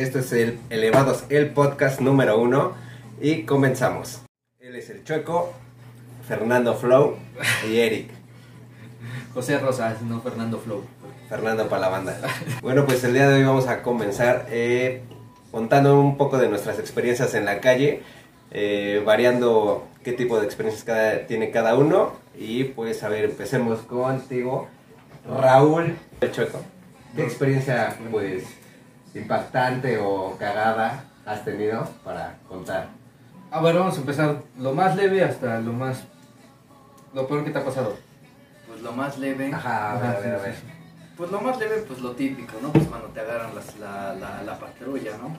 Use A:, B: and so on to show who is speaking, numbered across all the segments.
A: Esto es el Elevados, el podcast número uno. Y comenzamos. Él es el Chueco, Fernando Flow y Eric.
B: José Rosas, no Fernando Flow.
A: Fernando para la banda. Bueno, pues el día de hoy vamos a comenzar eh, contando un poco de nuestras experiencias en la calle, eh, variando qué tipo de experiencias cada- tiene cada uno. Y pues a ver, empecemos contigo, Raúl el Chueco. ¿Qué experiencia pues impactante o cagada has tenido para contar?
B: A ver, vamos a empezar lo más leve hasta lo más. Lo peor que te ha pasado.
C: Pues lo más leve.
A: Ajá, a ver, a ver, a ver.
C: Pues lo más leve, pues lo típico, ¿no? Pues cuando te agarran las- la, la, la patrulla, ¿no?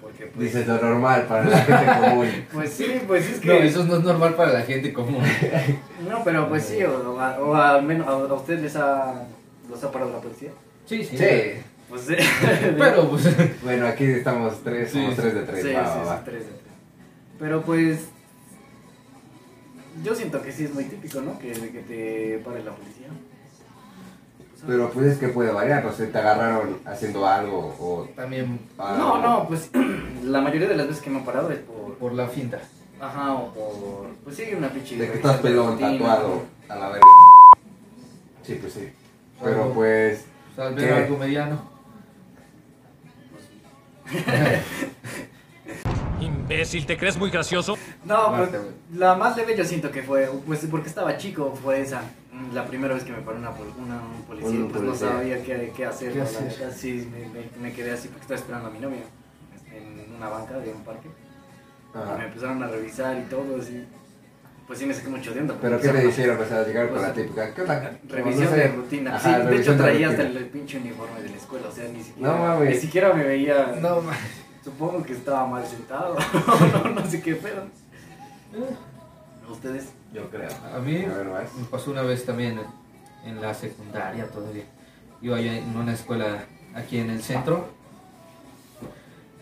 C: Porque pues.
A: Dices lo normal para la gente común.
C: Pues sí, pues es que.
B: No, eso no es normal para la gente común.
C: No, pero pues sí, o, o a- o al menos a, a ustedes les ha. ¿Los ha parado la policía?
B: Sí, sí.
A: Sí.
C: Pues sí.
B: Pero, pues.
A: Bueno, aquí estamos tres,
B: Sí,
A: somos tres de tres.
C: Sí,
A: va,
C: sí,
A: va,
C: sí,
A: va.
C: tres de tres. Pero pues. Yo siento que sí es muy típico, ¿no? Que, que te pare la policía. Pues,
A: Pero pues es que puede variar, no sé, te agarraron haciendo algo o...
B: También
A: algo.
C: No, no, pues la mayoría de las veces que me han parado es por.
B: por la finta.
C: Ajá, o por. Pues sí, una pinche.
A: De que estás pelón,
C: rutina.
A: tatuado, a la verga. Sí, pues sí. Pero pues...
B: O sea, al ver
A: ¿Qué?
B: algo mediano.
D: Imbécil, ¿te crees muy gracioso?
C: No,
B: Basta,
C: pues, la más leve yo siento que fue, pues porque estaba chico, fue esa. mm, La primera vez que me paró una, un policía, pues
A: policía.
C: no sabía qué, qué hacer.
B: ¿Qué hacer?
C: sí, me, me- me quedé así porque estaba esperando a mi novia en una banca de un parque. Y me empezaron a revisar y todo, así. Pues sí me saqué mucho de onda.
A: ¿Pero qué
C: a-
A: hicieron? O sea, llegaron con
C: Pues,
A: la típica... ¿Qué onda?
C: Revisión
A: No sé.
C: de rutina.
A: Ajá,
C: sí, de hecho traía hasta el, el pinche uniforme de la escuela, o sea, ni siquiera,
A: No mames.
C: ni siquiera me veía.
B: No, ma-
C: Supongo que estaba mal sentado. no, no sé qué pedo. ¿Ustedes?
A: Yo creo.
B: A mí
A: A ver, vas.
B: me pasó una vez también en, en la secundaria todavía. Iba yo en una escuela aquí en el centro.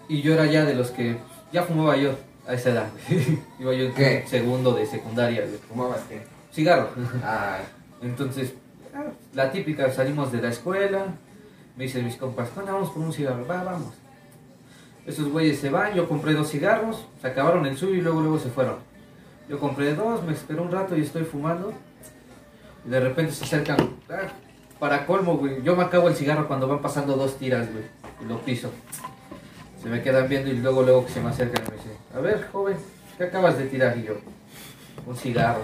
B: Y yo era ya de los que ya fumaba yo a esa edad. Iba yo en
A: ¿Qué?
B: segundo de secundaria.
A: ¿Fumabas qué?
B: Cigarro.
A: Ah,
B: Entonces, ah, la típica, salimos de la escuela, me dicen mis compas, "¿Cuándo vamos por un cigarro? Va, vamos. Esos güeyes se van, yo compré dos cigarros, se acabaron el suyo y luego luego se fueron. Yo compré dos, me esperé un rato y estoy fumando. Y de repente se acercan, ah, para colmo, güey, yo me acabo el cigarro cuando van pasando dos tiras, güey, y lo piso. Se me quedan viendo y luego luego que se me acercan a ver, joven, ¿qué acabas de tirar? Y yo, un cigarro.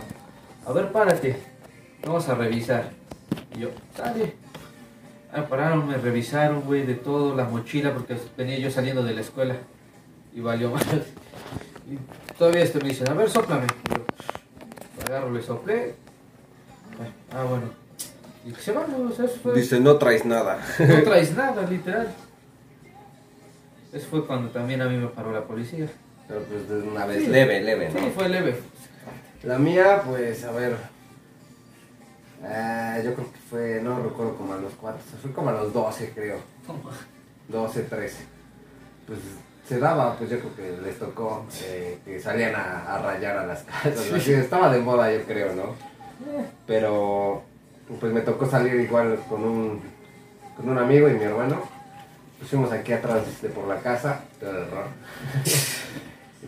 B: A ver, párate. Vamos a revisar. Y yo, dale. Ah, pararon, me revisaron, güey, de todo, la mochila, porque venía yo saliendo de la escuela. Y valió más. Y todavía este me dicen, a ver, soplame. Yo, agarro, le soplé. Ah, bueno. Y se van, o sea, eso fue.
A: dice, no traes nada.
B: No traes nada, literal. Eso fue cuando también a mí me paró la policía.
A: Pero pues de una vez,
B: Sí.
A: leve, leve, ¿no?
B: Sí, fue leve.
A: La mía, pues, a ver. ah, yo creo que fue, no recuerdo como a los cuatro, fue como a los 12, creo. 12, 13. Pues se daba, pues yo creo que les tocó eh, que salían a, a rayar a las casas. Así, estaba de moda, yo creo, ¿no? Pero, pues me tocó salir igual con un, con un amigo y mi hermano. Pues fuimos aquí atrás de por la casa, todo el error.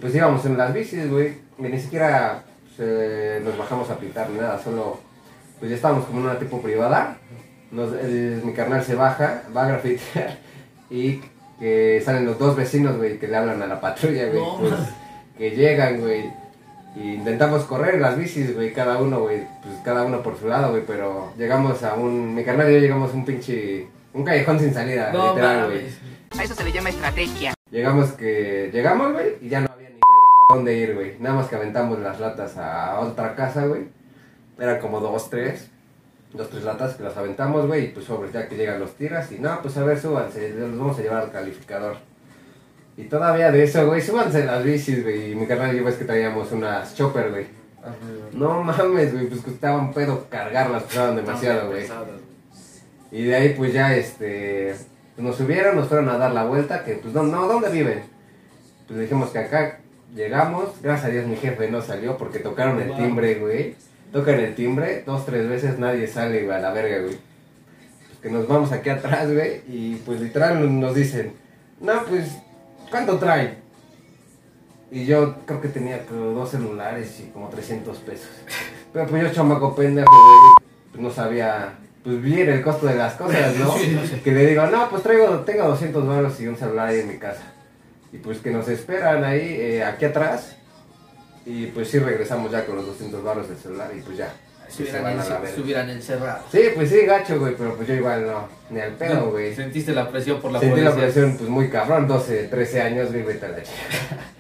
A: Pues íbamos en las bicis, güey. Y ni siquiera pues, eh, nos bajamos a pintar ni nada, solo pues ya estábamos como en una tipo privada. Nos- el- mi carnal se baja, va a grafitear y que salen los dos vecinos, güey, que le hablan a la patrulla, güey.
B: No,
A: pues, que llegan, güey. Y intentamos correr las bicis, güey, cada uno, güey, pues cada uno por su lado, güey, pero llegamos a un, mi carnal y yo llegamos a un pinche, un callejón sin salida,
B: No
A: literal, güey.
E: A eso se le llama estrategia.
A: Llegamos que, llegamos, güey, y ya no había dónde ir, güey. Nada más que aventamos las latas a otra casa, güey. Eran como dos, tres, dos, tres latas que las aventamos, güey, y pues sobre, ya que llegan los tiras, y no, pues a ver, súbanse, los vamos a llevar al calificador. Y todavía de eso, güey, súbanse las bicis, güey, y mi carnal y ves que traíamos unas chopper, güey. No mames, güey, pues costaba un pedo cargarlas, pesaban demasiado, güey. Y de ahí pues ya este nos subieron, nos fueron a dar la vuelta, que pues no, no, ¿dónde viven? Pues dijimos que acá llegamos, gracias a Dios mi jefe no salió porque tocaron el timbre, güey. Tocan el timbre, dos, tres veces nadie sale, güey, a la verga, güey. Pues que nos vamos aquí atrás, güey, y pues literal nos dicen, no, pues, ¿cuánto trae? Y yo creo que tenía como dos celulares y como 300 pesos. Pero pues yo chamaco pendejo, güey, pues no sabía, pues bien el costo de las cosas, ¿no? Que le digo, no, pues traigo, tengo 200 dólares y un celular ahí en mi casa. Y pues que nos esperan ahí, eh, aquí atrás. Y pues sí regresamos ya con los 200 dólares del celular y pues ya.
B: Se
A: pues, se
B: hubieran,
A: van a la
B: encer-
A: verga.
B: se hubieran encerrado.
A: Sí, pues sí, gacho, güey, pero pues yo igual no, ni al pedo, güey.
B: Sentiste la presión por la
A: Sentí
B: policía.
A: la presión, pues muy cabrón, 12, 13 años, güey, vete a la chica.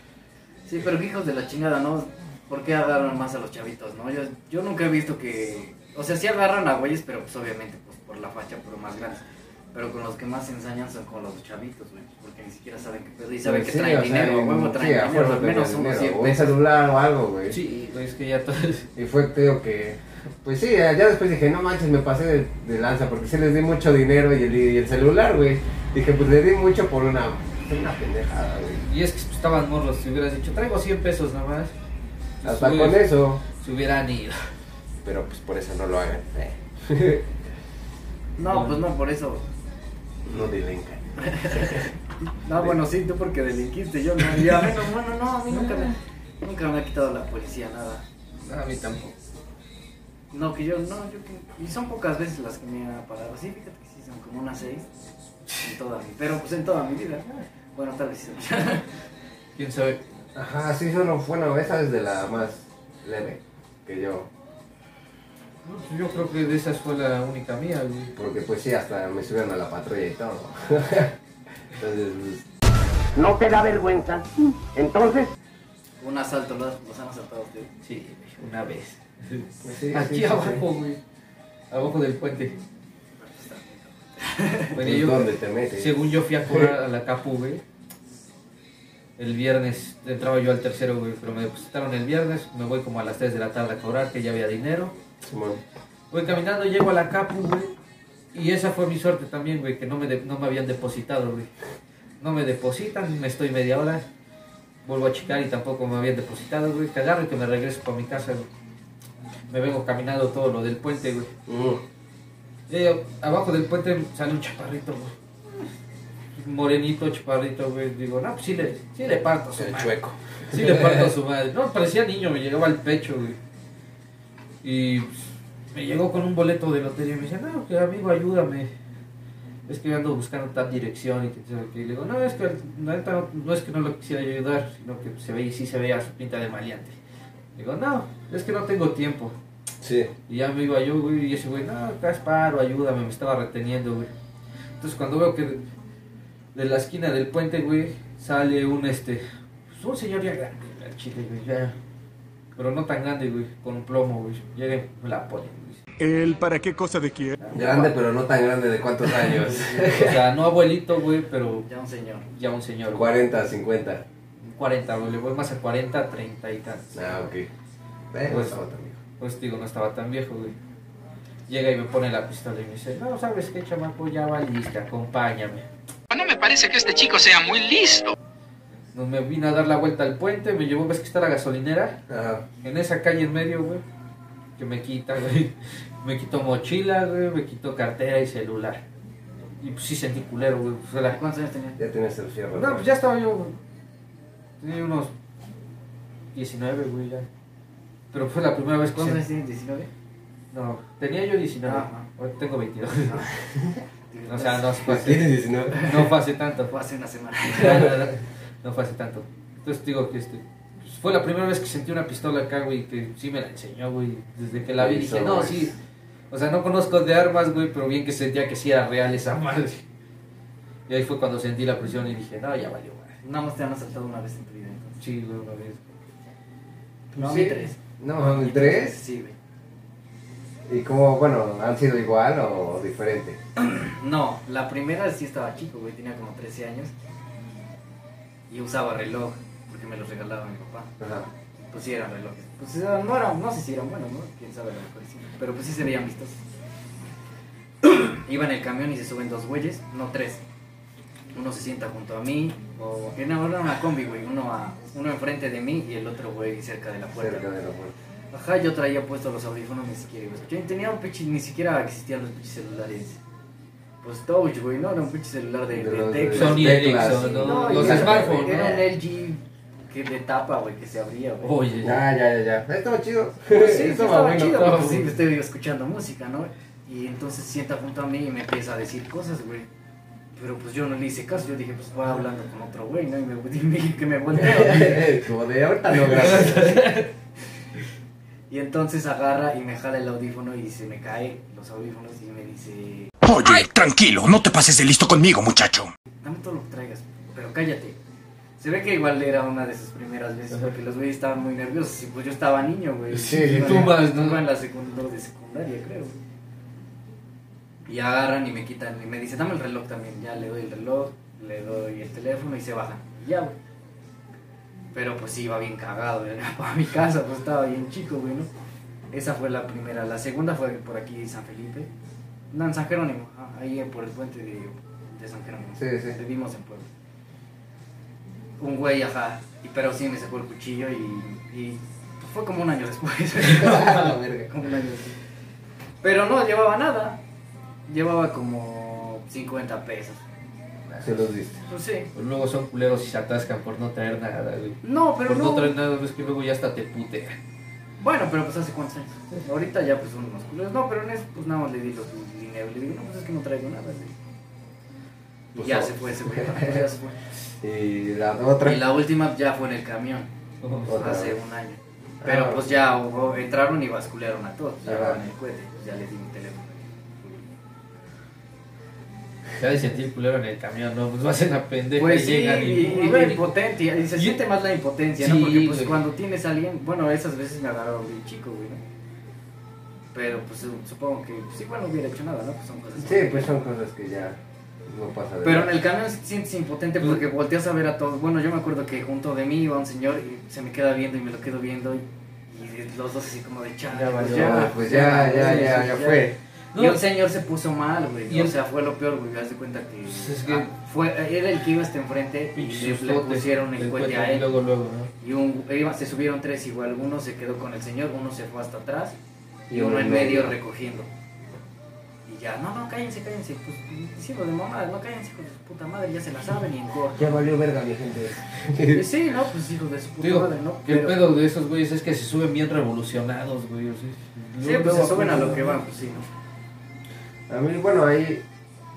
C: Sí, pero hijos de la chingada, ¿no? ¿Por qué agarran más a los chavitos, no? Yo, yo nunca he visto que... O sea, sí agarran a güeyes, pero pues obviamente pues, por la facha, pero más grandes. Pero con los que más se ensañan son con los chavitos, güey. Porque ni siquiera saben qué pedo. Y saben
A: Pues
C: que
A: sí,
C: traen
A: o sea,
C: dinero, a huevo
A: sí,
C: traen
A: a
C: dinero.
A: fuerza
C: Al menos unos
A: dinero,
C: 100
A: Un celular o algo, güey.
B: Sí, güey, es que ya todo.
A: Y fue, digo que, pues sí, ya después dije, no manches, me pasé de, de lanza porque sí les di mucho dinero y el, y el celular, güey. Dije, pues le di mucho por una, una pendejada, güey.
B: Y es que pues, estaban morros. Si hubieras dicho, traigo 100 pesos nada más.
A: Hasta con eso,
B: Se hubieran ido.
A: pero pues por eso no lo hagan. eh.
C: No, pues no, por eso.
A: No delincan.
C: No, bueno, sí, tú porque delinquiste, yo no. Y a mí no, bueno, no, a mí nunca me, nunca me ha quitado la policía nada.
B: No, a mí tampoco.
C: No, que yo, no, yo que... Y son pocas veces las que me ha parado. Sí, fíjate que sí, son como unas seis en toda mi... Pero pues en toda mi vida. Bueno, tal vez sí.
B: ¿Quién sabe?
A: Ajá, sí, solo, bueno, esa es de la más leve que yo.
B: No, Yo creo que de esas fue la única mía, güey.
A: Porque pues sí, hasta me subieron a la patrulla y todo. Entonces, pues,
E: ¿No te da vergüenza? Entonces,
C: Un asalto, los, los han asaltado ustedes.
B: Sí, una vez.
A: pues sí,
B: Aquí
A: sí,
B: abajo,
A: sí.
B: güey. Abajo del puente. Bueno,
A: Pues,
B: yo-
A: ¿Dónde te metes?
B: Según yo fui a cobrar a la Capu, güey. El viernes entraba yo al tercero, güey, pero me depositaron el viernes. Me voy como a las 3 de la tarde a cobrar, que ya había dinero.
A: Simón.
B: Voy caminando, llego a la Capu, güey. Y esa fue mi suerte también, güey, que no me, de- no me habían depositado, güey. No me depositan, me estoy media hora. Vuelvo a checar y tampoco me habían depositado, güey. Agarro y que me regreso para mi casa, güey. Me vengo caminando todo lo del puente, güey. Abajo del puente sale un chaparrito, güey. Morenito, chaparrito, güey. Digo, no, pues sí le, sí le parto a su
A: El
B: madre.
A: chueco.
B: Sí le parto a su madre. No, parecía niño, me llegaba al pecho, güey. Y me llegó con un boleto de lotería y me dice, no, que amigo, ayúdame. Es que ando buscando tal dirección y que, sabe qué". Y le digo, no, es que no, no es que no lo quisiera ayudar, sino que se veía, sí se veía su pinta de maleante. Digo, no, es que no tengo tiempo.
A: Sí.
B: Y ya me iba yo, güey, y ese güey, no, acá es paro, ayúdame, me estaba reteniendo, güey. Entonces cuando veo que de, de la esquina del puente, güey, sale un, este, pues, un señor ya grande, chile, güey, ya. Pero no tan grande, güey, con un plomo, güey. Llega y me la pone, güey.
D: ¿El para qué cosa de quién?
A: Grande, pero no tan grande de cuántos años.
B: O sea, no abuelito, güey, pero
C: Ya un señor.
B: ya un señor, güey.
A: 40, 50.
B: 40, güey, le voy más a 40, 30 y tantos.
A: Ah, ok. Eh, no
B: Pues-
A: estaba tan viejo.
B: Pues digo, no estaba tan viejo, güey. Llega y me pone la pistola y me dice, no, ¿sabes qué, chamaco? Ya va lista, acompáñame.
E: no me parece que este chico sea muy listo.
B: Nos me vino a dar la vuelta al puente, me llevó, ves que está la gasolinera,
A: Ajá.
B: en esa calle en medio, güey, que me quita, güey. Me quitó mochila, güey, me quitó cartera y celular. Y pues sí sentí culero, güey. Pues, era-
C: ¿Cuántos años tenía?
A: Ya tienes el fierro.
B: No, pues ya estaba yo, güey. Tenía unos 19, güey, ya. Pero fue la primera vez que
C: ¿Cuántos años tienes? ¿19?
B: No, tenía yo 19.
C: Ajá.
B: Ahora tengo 22. o sea, no fue
A: Pues tienes
B: hace,
A: 19.
B: no fue hace tanto.
C: Fue hace una semana.
B: No, fue hace tanto. Entonces digo que este, pues, fue la primera vez que sentí una pistola acá, güey, que sí me la enseñó, güey. Desde que la vi dije, no, sí. O sea, no conozco de armas, güey, pero bien que sentía que sí era real esa madre. Y ahí fue cuando sentí la presión y dije, no, ya valió, güey.
C: Nada más te han asaltado una vez en tu vida, entonces.
B: Sí, güey, una vez.
C: No,
A: Sí.
C: tres.
A: No, ¿el tres?
C: Sí, güey.
A: ¿Y cómo, bueno, han sido igual o diferente?
C: No, la primera sí estaba chico, güey, tenía como 13 años. Y usaba reloj, porque me los regalaba mi papá.
A: Ajá.
C: Pues sí eran relojes. Pues no eran, no sé si eran buenos, ¿no? Quién sabe, a lo mejor sí. Pero pues sí se veían vistos. Iba en el camión y se suben dos güeyes, no tres. Uno se sienta junto a mí, o era una combi, güey. Uno, a, uno enfrente de mí y el otro güey cerca de la puerta.
A: Cerca de la puerta.
C: Ajá, yo traía puestos los audífonos, ni siquiera iba a escuchar. Tenía un pinche, ni siquiera existían los pinches celulares Pues Touch, güey, no, era un pinche celular de,
A: De
C: de
A: los de-
C: teclas.
B: Sony Ericsson,
A: sí,
B: ¿no?
C: No,
B: Los smartphones,
C: Era un. LG que de tapa, güey, que se abría, güey.
B: Oye,
A: Ya, ya, ya, ya. Estaba chido.
C: Pues sí, sí,
A: Estaba
C: estaba
A: bueno.
C: chido,
B: estaba
C: porque sí,
B: bueno.
C: estoy escuchando música, ¿no? Y entonces sienta junto a mí y me empieza a decir cosas, güey. Pero pues yo no le hice caso, yo dije, pues voy hablando con otro güey, ¿no? Y me dije que me volteo.
A: Como de ahorita no, gracias.
C: Y entonces agarra y me jala el audífono y se me cae los audífonos y me dice,
D: Oye, tranquilo, no te pases de listo conmigo, muchacho.
C: dame todo lo que traigas, pero cállate. Se ve que igual era una de sus primeras veces
B: Ajá.
C: porque los güeyes estaban muy nerviosos y pues yo estaba niño, güey.
B: Sí,
C: Iba
B: tú más, ¿no?
C: en la secundaria, de secundaria, creo. Y agarran y me quitan y me dicen, dame el reloj también. Ya le doy el reloj, le doy el teléfono y se bajan. Y ya, güey. Pero pues sí, iba bien cagado, era para mi casa, pues estaba bien chico, güey, ¿no? Esa fue la primera. La segunda fue por aquí, San Felipe. No, en San Jerónimo, ah, ahí por el puente de, de San Jerónimo.
A: Sí, sí.
C: Vivimos en Puebla. Un güey, ajá, y, pero sí me sacó el cuchillo y, y pues, fue como un año después.
A: la verga.
C: como un año después. Pero no llevaba nada. Llevaba como 50 pesos.
A: Se los diste.
C: Pues sí.
B: Pues luego son culeros y se atascan por no traer nada, güey.
C: No, pero
B: por no,
C: no.
B: traer nada, ves que luego ya hasta te putean.
C: Bueno, pero pues hace cuántos años. Ahorita ya pues son unos culeros. No, pero en eso pues nada más le di los dinero. Le digo, no, pues es que no traigo nada. güey. Y
A: Pues,
C: ya
A: no.
C: se fue. Pues ya se fue.
A: Y la otra.
C: Y la última ya fue en el camión.
A: Otra
C: hace
A: vez.
C: un año. Pero
A: Ah.
C: pues ya hubo- entraron y basculearon a todos. Llevaban el cohete, pues ya les di mi teléfono.
B: Se ha de sentir culero en el camión, ¿no? Pues vas en la pendeja
C: Pues
B: y
C: sí,
B: llegan
C: y,
B: y...
C: y la impotencia, y se siente más la impotencia,
B: Sí,
C: ¿no? Porque pues
B: güey.
C: cuando tienes a alguien, bueno, esas veces me agarraron bien chico, güey, ¿no? Pero pues su- supongo que, pues igual no hubiera hecho nada, ¿no? Pues son cosas.
A: Sí, pues son cosas que ya no pasa de
C: Pero
A: nada.
C: en el camión sientes impotente porque volteas a ver a todos. Bueno, yo me acuerdo que junto de mí iba un señor y se me queda viendo y me lo quedo viendo y, y los dos así como de chale,
B: Ya
C: pues ya,
A: pues ya, ya, ya, ya fue.
C: Y el señor se puso mal, güey.
B: Y
C: O sea, fue lo peor, güey. Haz de cuenta que,
B: Pues es que-
C: ah, fue, era el que iba hasta enfrente y le, pusieron el cohete a
B: Y
C: él.
B: luego, luego, ¿no?
C: Y un, iba- se subieron tres igual. Uno se quedó con el señor, uno se fue hasta atrás y, uno en medio recogiendo. Y ya, no, no, cállense, cállense. Pues diciendo de mamá, no cállense, hijos de su puta madre, ya se la saben y en corto.
A: Ya valió verga, mi gente.
C: Sí, no, pues hijos de su puta
B: Digo,
C: madre, ¿no?
B: que el
C: Pero-
B: pedo de esos güeyes es que se suben bien revolucionados, güey. o sea,
C: Sí,
B: luego-
C: pues se suben a lo que van, pues sí, ¿no?
A: A mí, bueno, ahí.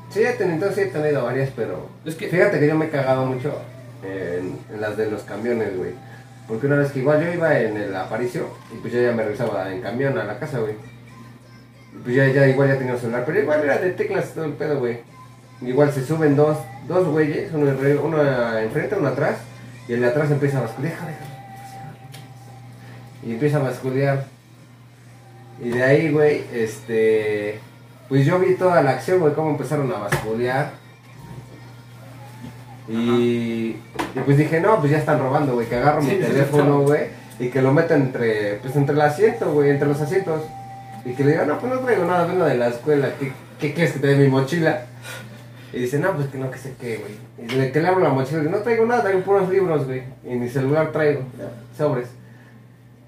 A: Sí, he tenido, entonces sí he tenido varias, pero.
B: Es que-
A: Fíjate que yo me he cagado mucho en, en las de los camiones, güey. Porque una vez que igual yo iba en el Aparicio y pues yo ya me regresaba en camión a la casa, güey. Y pues ya, ya igual ya tenía un celular, pero igual era de teclas todo el pedo, güey. Igual se suben dos, dos güeyes, uno, uno enfrente, uno atrás, y el de atrás empieza a basculear. Y empieza a basculear. Y de ahí, güey, este. Pues yo vi toda la acción, güey, cómo empezaron a basculear. Y, y pues dije, no, pues ya están robando, güey, que agarro mi
C: Sí,
A: teléfono, güey, y que lo meto entre, pues entre el asiento, güey, entre los asientos. Y que le digo, no, pues no traigo nada, vengo de la escuela, ¿qué, qué quieres que te dé mi mochila? Y dice, no, pues que no, que sé qué, güey. Y le, que le abro la mochila, y no traigo nada, traigo puros libros, güey, y mi celular traigo, sobres.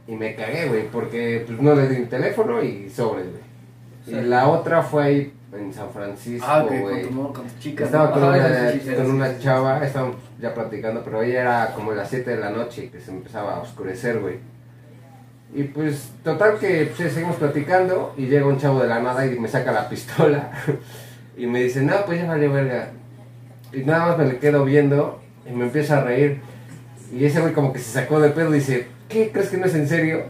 A: Y me cagué, güey, porque pues no le di mi teléfono y sobres, güey. Y la otra fue ahí en San Francisco,
C: Ah,
A: güey.
C: con con tu chica.
A: Estaba con
C: ¿no?
A: una,
C: Ajá, sí, sí,
A: con
C: sí,
A: una chava, estábamos ya platicando, pero ella era como las 7 de la noche que se empezaba a oscurecer, güey. Y pues, total que pues, seguimos platicando y llega un chavo de la nada y me saca la pistola y me dice, no, pues ya valió verga. Y nada más me le quedo viendo y me empieza a reír. Y ese güey como que se sacó de pedo y dice, ¿qué? ¿Crees que no es en serio?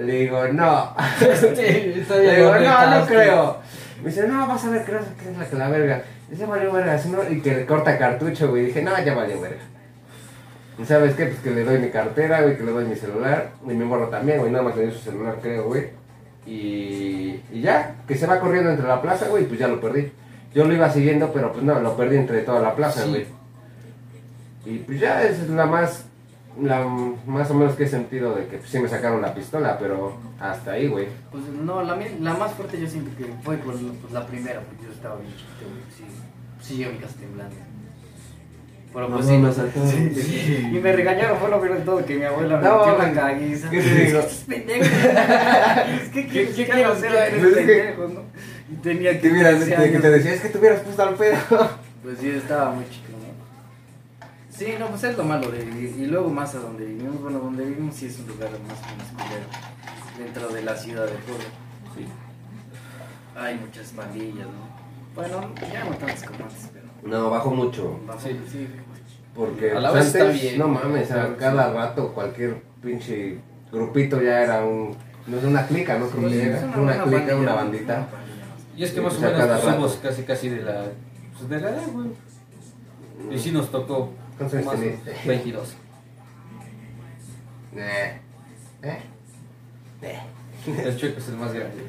A: Le digo, no. Le digo, no, no creo. Me dice, no, vas a ver que es la que la verga. Dice, valió verga, no, y que le corta cartucho, güey. Dije, no, ya valió verga. ¿Y sabes qué? Pues que le doy mi cartera, güey, que le doy mi celular. Y mi morro también, güey, nada más le dio su celular, creo, güey. Y, y ya, que se va corriendo entre la plaza, güey, pues ya lo perdí. Yo lo iba siguiendo, pero pues no, lo perdí entre toda la plaza,
B: Sí.
A: güey. Y pues ya esa es la más, la más o menos que he sentido de que pues, sí me sacaron la pistola, pero hasta ahí, güey.
C: Pues no, la, la más fuerte yo siento que fue por pues, la primera, porque yo estaba bien chiquito, güey. Sí, sí, yo mi casa temblando. Pero pues sí,
A: me
C: no
A: sacaron.
C: sí. Y me regañaron, fue lo peor de todo, que mi abuela me
A: No,
C: metió la caguiza.
A: ¿Qué te digo?
C: Es pendejo. Es que ¿qué, qué quiero hacer a tres
A: es que-
C: pendejos, no? Tenía
A: Que,
C: 15
A: que te decía, es que te hubieras puesto al pedo.
C: Pues sí, estaba muy chico. Sí, no, pues es lo malo de vivir. Y luego más a donde vivimos, bueno, donde vivimos sí es un lugar más o menos culero. Dentro de la ciudad de Puebla.
B: Sí.
C: Hay muchas pandillas, ¿no? Bueno, ya no tantas como antes, pero...
A: No, bajó mucho.
C: bajo-
B: Sí.
C: sí.
A: Porque
B: A la vez está
A: antes,
B: bien.
A: no mames, a
B: Sí.
A: cada rato cualquier pinche grupito ya era un. No es una clica, ¿no? Creo
C: Sí,
A: que
C: es
A: era
C: una-
A: una,
C: una
A: clica, una bandita.
B: Y es que más o
A: a
B: menos
A: cada
B: somos
A: rato.
B: casi casi de la, pues, de la edad, güey. Y sí nos tocó
A: ¿Cuántos años tenés?
B: 22.
A: Eh. ¿Eh? Eh.
B: El chueco es el más grande.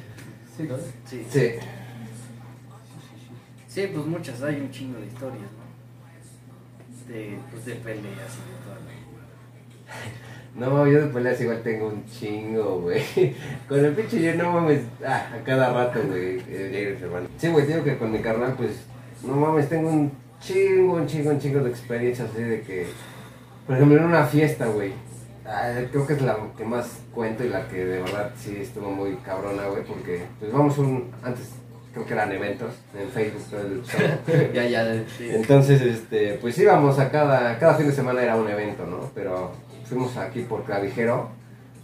B: Sí, ¿no?
C: Sí.
A: Sí.
C: Sí, pues muchas, hay un chingo de historias, ¿no? De, pues de peleas y de todo.
A: No, yo de peleas igual tengo un chingo, güey. Con el pinche yo no mames. Ah, a cada rato, güey. eh. Sí, güey, digo que con mi carnal, pues. No mames, tengo un chingo, un chingo, un chingo de experiencias así de que. Por ejemplo, en una fiesta, güey. ah, creo que es la que más cuento y la que de verdad sí estuvo muy cabrona, güey. Porque, pues vamos un. Antes, creo que eran eventos en Facebook, todo el show.
B: Ya, ya.
C: Sí.
A: Entonces, este, pues íbamos a cada, cada fin de semana era un evento, ¿no? Pero fuimos aquí por Clavijero,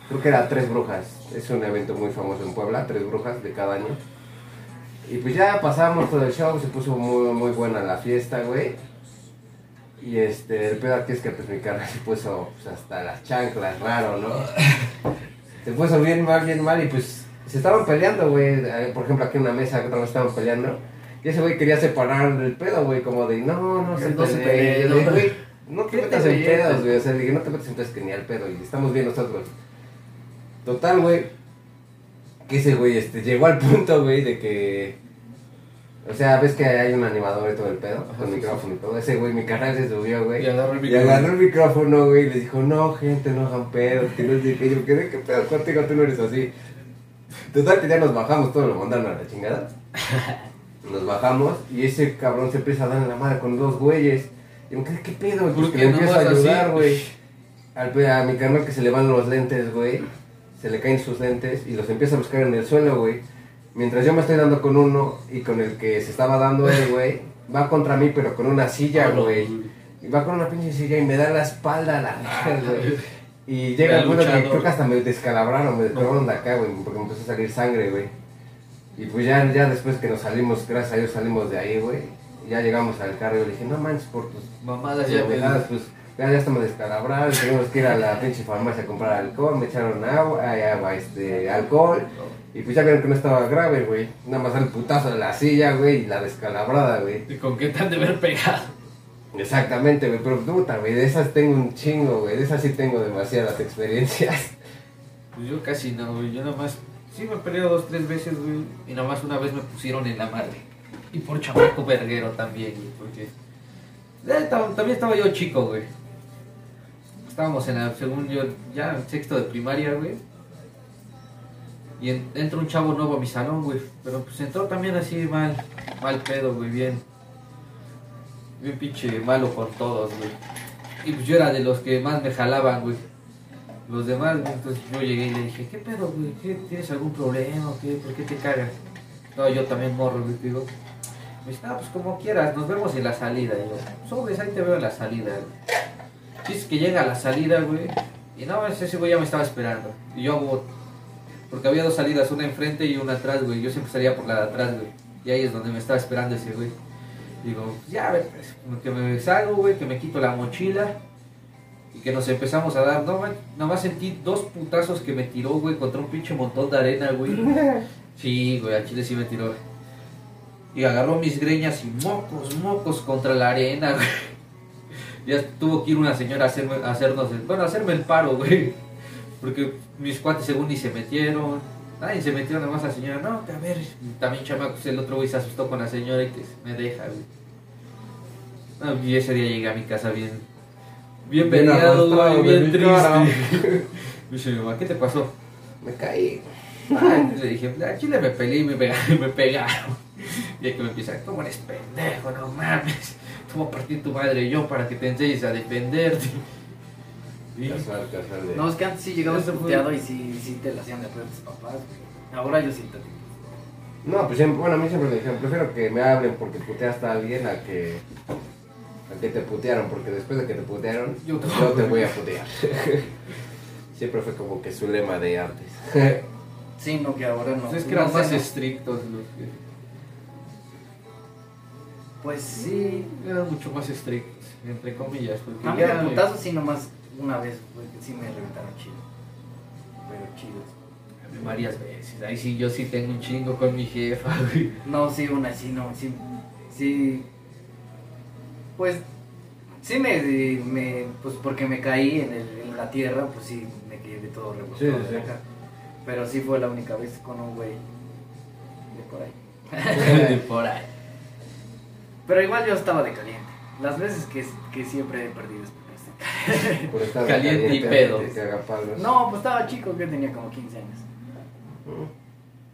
A: creo que era Tres Brujas, es un evento muy famoso en Puebla, Tres Brujas de cada año. Y pues ya pasamos todo el show, se puso muy, muy buena la fiesta, güey. Y este, el pedo aquí es que pues mi carnal se puso pues, hasta las chanclas, raro, ¿no? Se puso bien mal, bien mal y pues se estaban peleando, güey. Eh, Por ejemplo, aquí en una mesa que estaban peleando. Y ese güey quería separar el pedo, güey, como de, no, no se
C: No se
A: peleen, güey, no te
C: ¿Qué
A: metas en pedos, güey, o sea, dije, no te metas en pedos que ni al pedo, y estamos bien nosotros. Total, güey, que ese güey, este, llegó al punto, güey, de que, o sea, ves que hay un animador y todo el pedo,
B: Ajá,
A: con
B: sí,
A: micrófono y todo, ese güey, mi canal se subió, güey.
B: Y agarró el
A: Y
B: micrófono.
A: agarró el micrófono, güey, y les dijo, no, gente, no hagan pedos, que no sé qué. Yo, ¿qué, qué pedo contigo? Tú no eres así. Total, que ya nos bajamos, todos lo mandaron a la chingada. Nos bajamos y ese cabrón se empieza a dar en la madre con dos güeyes. Y yo, ¿qué, qué pedo? Pues
B: ¿Por
A: que le empiezo a ayudar, güey. Al A mi carnal que se le van los lentes, güey. Se le caen sus lentes y los empieza a buscar en el suelo, güey. Mientras yo me estoy dando con uno y con el que se estaba dando él, güey, va contra mí, pero con una silla,
B: Ah,
A: güey. Y va con una pinche silla y me da la espalda a la verga, güey. Y llega el punto que creo que hasta me descalabraron, me descalabraron de acá, güey, porque me empezó a salir sangre, güey. Y pues ya, ya después que nos salimos, gracias a Dios salimos de ahí, güey. y Ya llegamos al carro y le dije, no manches, por tus
B: Mamadas
A: pendejadas, pues ya, ya estamos descalabrados, tenemos que ir a la pinche farmacia a comprar alcohol, me echaron agua, ay, agua, este, alcohol. Y pues ya vieron que no estaba grave, güey. Nada más el putazo de la silla, güey, y la descalabrada, güey.
B: ¿Y con qué tan de haber pegado?
A: Exactamente, güey, pero puta, güey, de esas tengo un chingo, güey, de esas sí tengo demasiadas experiencias.
B: Pues yo casi no, güey. Yo nada más. Sí, me he peleado dos, tres veces, güey. Y nada más una vez me pusieron en la madre. Y por chamaco verguero también, güey. Porque. Eh, también estaba yo chico, güey. Estábamos en la, según yo, ya en sexto de primaria, güey. Y en- entra un chavo nuevo a mi salón, güey. Pero pues entró también así mal, mal pedo, güey, bien. Bien pinche malo con todos, güey. Y pues yo era de los que más me jalaban, güey. Los demás, güey, entonces yo llegué y le dije, ¿qué pedo, güey? ¿Qué, ¿Tienes algún problema qué? ¿Por qué te cagas? No, yo también morro, güey, digo. Me dice, ah, pues como quieras, nos vemos en la salida. Y yo, sobres, ahí te veo en la salida, güey. Chiste que llega a la salida, güey. Y no, ese güey ya me estaba esperando. Y yo hago, porque había dos salidas, una enfrente y una atrás, güey. Yo siempre salía por la de atrás, güey. Y ahí es donde me estaba esperando ese güey. Digo, ya, güey, pues, como que me salgo, güey, que me quito la mochila. Y que nos empezamos a dar, no, man, nada más sentí dos putazos que me tiró, güey, contra un pinche montón de arena, güey. Sí, güey, a Chile sí me tiró. Y agarró mis greñas y mocos, mocos contra la arena, güey. Ya tuvo que ir una señora a, hacerme, a hacernos, el- bueno, a hacerme el paro, güey. Porque mis cuates según ni se metieron. Nadie se metió, nada más la señora, no, que a ver, también chamacos, el otro güey se asustó con la señora y que me deja, güey. No, y ese día llegué a mi casa bien, bien
A: Bien
B: peleado, güey, bien triste. Me dice mi mamá, ¿qué te pasó?
A: Me caí.
B: Ay, le dije, a Chile me peleé y me pegaron. Me pegaron. Y que me empieza, ¿cómo eres pendejo? No mames. Te voy a partir tu madre yo para que te enseñes a defenderte. Y-
A: Casual, casual de-
C: No, es que antes sí llegabas puteado y sí, sí te la hacían de pedo tus papás, güey. Ahora yo sí te
A: No, pues siempre, bueno, a mí siempre me dijeron, prefiero que me hablen porque puteaste a alguien a que, a que te putearon, porque después de que te putearon,
B: Yo
A: yo
B: te-
A: voy a putear. siempre fue como que su lema de antes.
C: Sí, no, que ahora no.
B: Pues es que
C: No
B: eran más
C: no.
B: estrictos los que...
C: Pues sí.
B: Eran mucho más estrictos, entre comillas. Porque
C: A mí
B: ya-
C: de putazo sí nomás una vez, porque sí me reventaron chido. Pero chido.
B: Varias veces. Ahí sí, yo sí tengo un chingo con mi jefa, güey.
C: No, sí, una sí, no, sí. Sí. Pues. Sí me, me. Pues porque me caí en, el, en la tierra, pues sí me quedé todo rebotado
A: Sí, sí.
C: acá. Pero sí fue la única vez con un güey de por ahí.
B: De por ahí.
C: Pero igual yo estaba de caliente. Las veces que, que siempre he perdido es porque estoy caliente.
A: Por estar
B: Caliente y pedo.
C: No, pues estaba chico, que tenía como 15 años.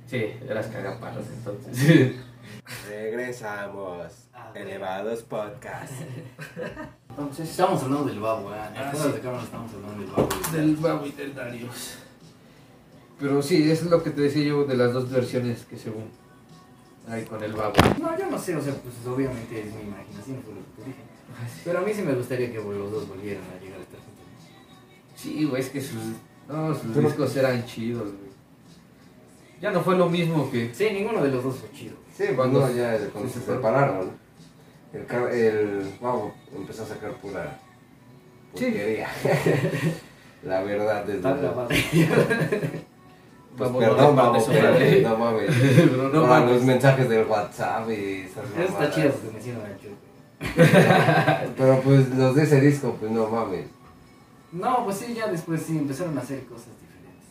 B: Sí, eras cagapalos entonces.
F: Regresamos.
C: Ah,
F: Elevados Podcast.
C: Entonces, estamos hablando del babo, ¿eh?
B: Ah,
C: Fuera
B: sí.
C: de cámara estamos hablando del babo.
B: del babo y del Darius. Pero sí, eso es lo que te decía yo de las dos versiones que según hay con el babo.
C: No, yo no sé, o sea, pues obviamente es mi imaginación, fue lo que te dije. Pero a mí sí me gustaría que los dos volvieran a llegar a estar juntos.
B: Sí, güey, es que sus, no, sus
A: Pero-
B: discos eran chidos, güey. Ya no fue lo mismo que...
C: Sí, ninguno de los dos fue chido.
A: Sí, cuando ya cuando
B: Sí,
A: se
B: sí, fue.
A: separaron, el, car- el wow, empezó a sacar pura
B: Sí.
A: porquería. La verdad, desde
C: Está grabado.
A: Pues
B: Vamos,
A: perdón, vamos, pero no mames.
B: Pero no
A: Para
B: mames.
A: los mensajes del WhatsApp y esas
C: Eso está chido porque me hicieron el chulo.
A: Pero pues los de ese disco, pues no mames.
C: No, pues sí, ya después sí empezaron a hacer cosas diferentes.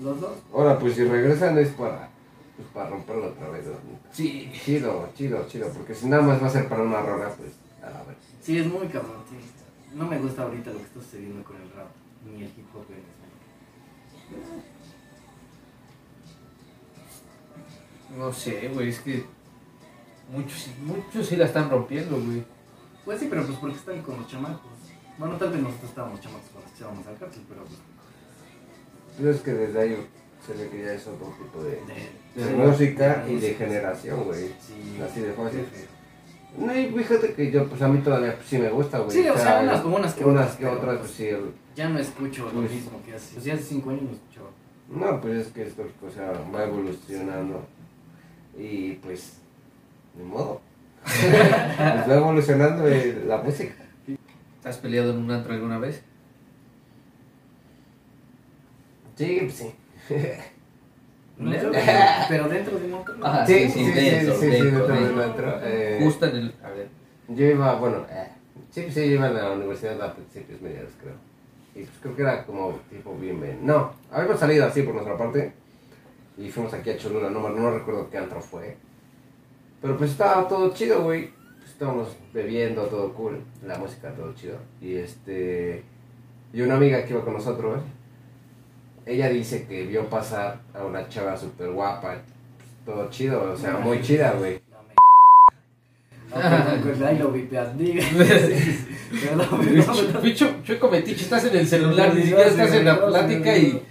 C: Los dos.
A: Ahora, pues si regresan es para, pues, para romperlo otra vez. ¿no?
B: Sí.
A: Chido, chido, chido. Porque si nada más va a ser para una rola, pues a la vez.
C: Sí, es muy cabrón, sí. No me gusta ahorita lo que está sucediendo con el rap, ni el hip hop en español.
B: No sé, güey, es que muchos, muchos sí la están rompiendo, güey.
C: Pues sí, pero pues porque están con los chamacos. Bueno, tal vez nosotros estábamos chamacos cuando estábamos al cárcel, pero pues...
A: Pero es que desde ahí se ve que ya es otro tipo de,
C: De,
A: de música y de generación, güey.
C: Sí.
A: Así de fácil. No, y fíjate que yo, pues a mí todavía pues, sí me gusta, güey.
C: Sí, o sea, unas- unas que
A: unas que otras,
C: pues,
A: pues sí. el-
C: Ya no escucho lo
A: Pues-
C: mismo que hace. Pues ya hace cinco años no escuchaba.
A: No, pues es que esto, o sea, va evolucionando. Y pues, ni modo. pues va evolucionando la música.
B: ¿Has peleado en un antro alguna vez?
A: Sí, pues sí.
C: Pero dentro de un montón.
B: Ah,
A: Sí,
B: sí,
A: sí, sí,
B: dentro,
A: sí, sí,
B: dentro,
A: dentro del
B: dentro.
A: antro, eh,
B: Justo en el... A ver.
A: Yo iba, bueno, eh, sí, pues sí, yo iba a la universidad a principios mediados, creo. Y pues creo que era como tipo bien, bien. No, habíamos salido así por nuestra parte. Y fuimos aquí a Cholula, no, no recuerdo qué antro fue. Pero pues estaba todo chido, güey. Pues estábamos bebiendo, todo cool. La música, todo chido. Y este. Y una amiga que iba con nosotros, ella dice que vio pasar a una chava súper guapa. pues, todo chido, o sea, muy chida, güey.
C: Pues, ahí lo vipeas.
B: Picho, Chueco Metiche, estás en el celular, ni siquiera estás en la plática y...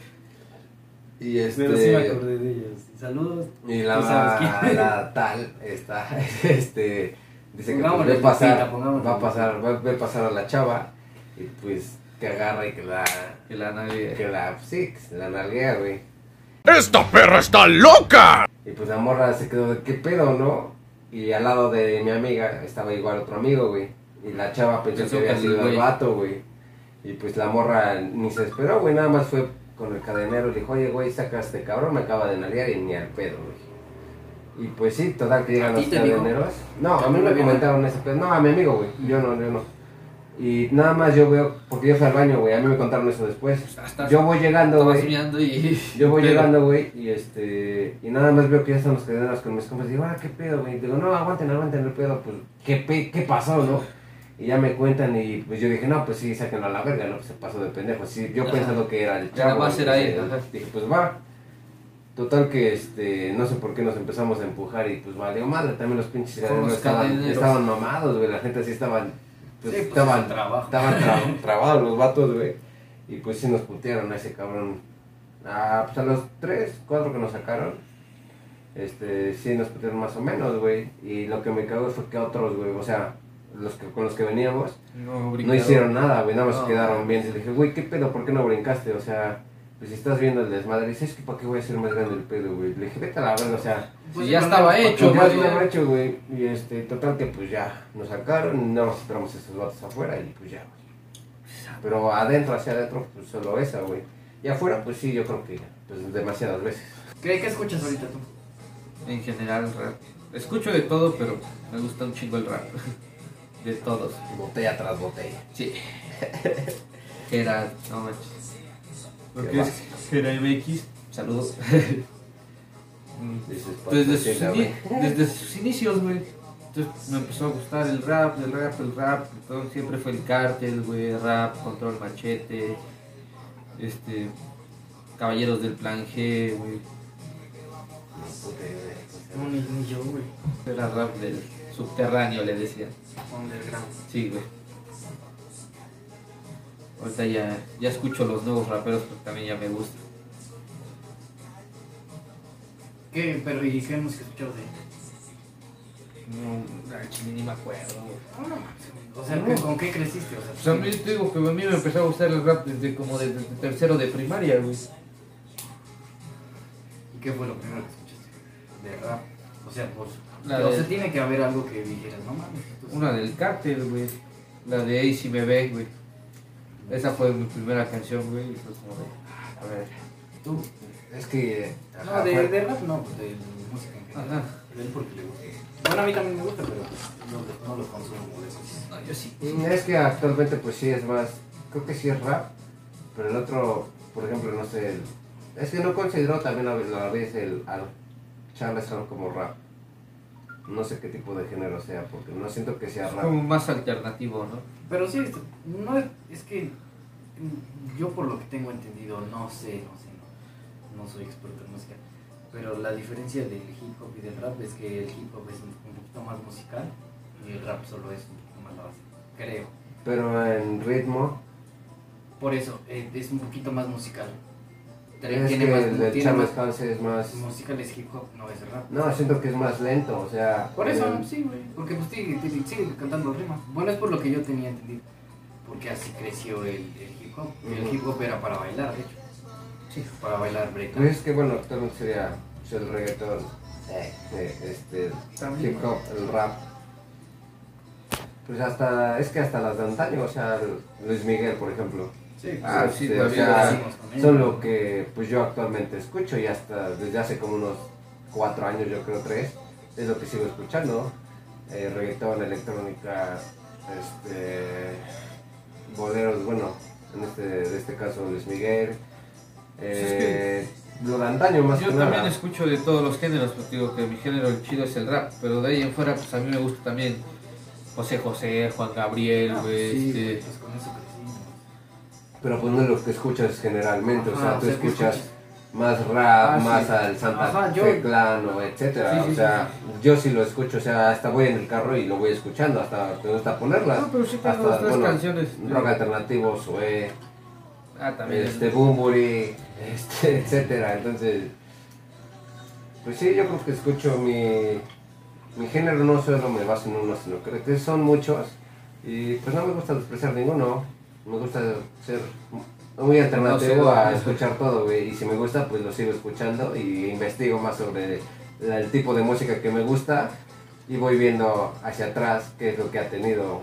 A: Y este.
C: Pero sí me acordé de ellos. Saludos.
A: Y
C: Tú sabes
A: la,
C: quién.
A: la tal está, este, dice que pues, ve pasar, va a pasar, va, ve pasar a la chava y pues que agarra y que la,
B: Que la nadie...
A: que la, sí, que la nalguea, güey.
D: ¡Esta perra está loca!
A: Y pues la morra se quedó de qué pedo, ¿no? Y al lado de mi amiga estaba igual otro amigo, güey. Y la chava pensó que había sido el vato, güey. Y pues la morra ni se esperó, güey, nada más fue con el cadenero y le dijo, oye, güey, saca a este cabrón, me acaba de nalguear y ni al pedo, güey. Y pues sí, total que llegan
C: ¿A ti
A: los cadeneros. No, a mí
C: ¿No
A: me comentaron ese pedo. No, a mi amigo, güey. Yo no, yo no. Y nada más yo veo, porque yo fui al baño, güey, a mí me contaron eso después. Yo voy llegando, güey.
B: y...
A: Yo voy llegando, güey, y este. Y nada más veo que ya están los cadeneros con mis compas. Y digo, ah, ¿qué pedo, güey? Digo, no, aguanten, aguanten el pedo. Pues, ¿qué, pe- ¿qué pasó, no? Y ya me cuentan, y pues yo dije, no, pues sí, sáquenlo a la verga, ¿no? Pues se pasó de pendejo. Sí, yo
B: Ajá.
A: pensando que era el
B: nada
A: chavo. güey,
B: era
A: dije,
B: él.
A: Dije, pues va. Total que, este, no sé por qué nos empezamos a empujar y pues valió madre. También los pinches estaban, estaban mamados, güey. La gente así estaban. Pues,
C: Sí, pues,
A: estaban,
C: es el trabajo.
A: estaban tra- trabados los vatos, güey. Y pues sí nos putearon a ese cabrón. Ah, pues a los tres, cuatro que nos sacaron. este, sí nos pusieron más o menos, güey. Y lo que me cagó fue que otros, güey, o sea, los que, con los que veníamos,
B: No,
A: hicieron nada, güey, nada más
B: No.
A: se quedaron bien. Y le dije, güey, ¿qué pedo? ¿Por qué no brincaste? O sea, pues si estás viendo el desmadre, dices, es que ¿para qué voy a hacer más grande el pedo, güey? Le dije, vete a la verga, o sea,
B: Sí, ya estaba hecho,
A: ya
B: güey.
A: estaba hecho, güey. Y este, total que pues ya nos sacaron, nada más esperamos esos vatos afuera y pues ya, güey. Pero adentro, hacia adentro, pues solo esa, güey. Y afuera, pues sí, yo creo que pues demasiadas veces.
C: ¿Qué, ¿Qué escuchas ahorita tú?
B: En general, rap. Escucho de todo, pero me gusta un chingo el rap. De todos.
A: Botella tras botella.
B: Sí. Era, no manches. Lo que es MX. Saludos. Mm, Desde sus,
A: patrocina,
B: ini-
A: güey.
B: desde sus inicios, güey. Entonces me empezó a gustar el rap, el rap, el rap. Todo siempre fue el cártel, güey. Rap, control machete. Este. Caballeros del plan G, güey.
C: No, ni, ni yo, güey.
B: Era rap del subterráneo, le decían.
C: Underground.
B: Sí, güey. Ahorita ya, ya escucho los nuevos raperos porque también ya me gusta.
C: ¿Qué? Pero, ¿y qué música escuchabas ahí?
B: No, ay, ni me acuerdo, güey.
C: No, no mames, güey. O sea, ¿qué- ¿con qué creciste? O sea,
B: Pues a mí te digo que a mí me empezó a gustar el rap desde como desde tercero de primaria, güey.
C: ¿Y qué fue lo primero que escuchaste? De rap. O sea, pues.
B: La
C: o
B: de-
C: sea, tiene que haber algo que dijeras, no mames.
B: Una del cártel, güey. La de AC Bebé, güey. Esa fue mi primera canción, güey. Y fue como de. A ver.
C: ¿Tú?
A: Es que.
C: No, de,
A: fue-
C: de rap no, pues de música en general.
B: Ajá.
C: De él porque le gusta. Bueno, a mí también me gusta, pero no, no lo consumo como de esos.
B: No, yo sí.
A: Es que actualmente pues sí es más, creo que sí es rap, pero el otro, por ejemplo, no sé, el- es que no considero también a la vez el al Charles Brown como rap. No sé qué tipo de género sea, porque no siento que sea
B: Es
A: rap.
B: como más alternativo, ¿no?
C: Pero sí, no es, es que yo por lo que tengo entendido, no sé, no sé, no, no soy experto en música, pero la diferencia del hip hop y del rap es que el hip hop es un, un poquito más musical y el rap solo es un poquito más la base, creo.
A: Pero en ritmo,
C: Por eso, eh, es un poquito más musical.
A: Es
C: Tiene
A: que
C: más,
A: el
C: tiene más
A: es más...
C: musical es hip hop, no es rap.
A: No, siento que es más lento, o sea...
C: Por eso,
A: el-
C: sí, güey. Porque pues sigue, sigue, cantando rimas. Bueno, es por lo que yo tenía entendido. Porque así creció el, el hip hop. Y El hip hop era para bailar, de hecho.
B: Sí.
C: Para bailar break.
A: Pues es que bueno, actualmente sería pues, el reggaetón, eh, eh, este, el
B: También.
A: hip hop, el rap. Pues hasta, es que hasta las de antaño, o sea, Luis Miguel, por ejemplo.
C: Sí,
B: Ah,
C: pues,
B: sí,
A: Este, o sea, son lo que pues yo actualmente escucho y hasta desde hace como unos cuatro años, yo creo tres, es lo que sigo escuchando. Eh, reggaetón, electrónica, este, boleros, bueno, en este, de este caso Luis Miguel. Eh, lo de antaño más
B: Yo
A: que
B: también
A: nada.
B: escucho de todos los géneros, porque digo que mi género el chido es el rap, pero de ahí en fuera, pues a mí me gusta también José José, Juan Gabriel,
C: Ah, sí,
B: este,
C: pues con eso.
A: Pero pues no es lo que escuchas generalmente, o sea,
C: o
A: tú
C: sea, ¿qué
A: escuchas
C: escuchas?
A: más rap,
B: Ah, sí.
A: más al Santa
C: Ajá, yo-
A: Fe Clan o etcétera,
B: Sí,
A: o sea, yo sí lo escucho, o sea, hasta voy en el carro y lo voy escuchando, hasta me gusta ponerlas.
B: No, pero sí
A: hasta,
B: tres
A: bueno,
B: canciones.
A: Rock alternativo, Zoé,
B: Ah, también.
A: este, Bumburi, este, etcétera, entonces, pues sí, yo creo que escucho mi, mi género no solo me baso en uno, sino que son muchos, y pues no me gusta despreciar ninguno, me gusta ser muy alternativo
B: No
A: a escuchar todo, güey, y si me gusta, pues lo sigo escuchando y investigo más sobre la- el tipo de música que me gusta y voy viendo hacia atrás qué es lo que ha tenido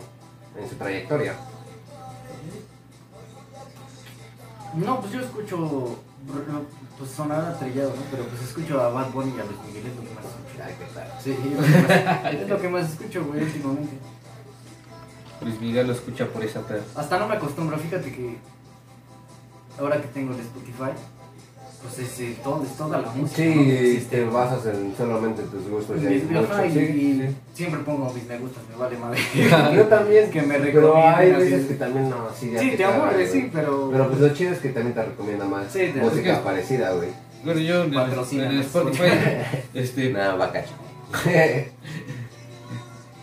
A: en su trayectoria.
C: No, pues yo escucho. Pues sonará trillado, ¿no? Pero pues escucho a Bad Bunny y a Luis Miguel, es lo que más escucho.
A: Ay, qué tal.
C: Sí, es lo que más, es lo que más escucho, güey, últimamente.
B: Luis Miguel lo escucha por esa tarde.
C: Hasta no me acostumbro, fíjate que ahora que tengo el Spotify, pues es, eh, todo, es toda la música. ¿no?
A: Sí,
C: existe.
A: te basas en solamente en tus gustos. y
C: Mis-
A: mucho,
C: y,
A: sí,
C: y
A: sí.
C: siempre pongo mis me gustas, me vale madre.
A: Yo también,
C: que me
A: pero hay veces
C: así.
A: que también no, sí, ya
C: Sí, te
A: cagan,
C: aburre, sí, pero.
A: Pero pues lo chido es que también te recomienda más
C: Sí, te-
A: música
B: es que-
A: parecida, güey.
B: Bueno, yo en el, en el Spotify, este,
A: Nada, bacacho.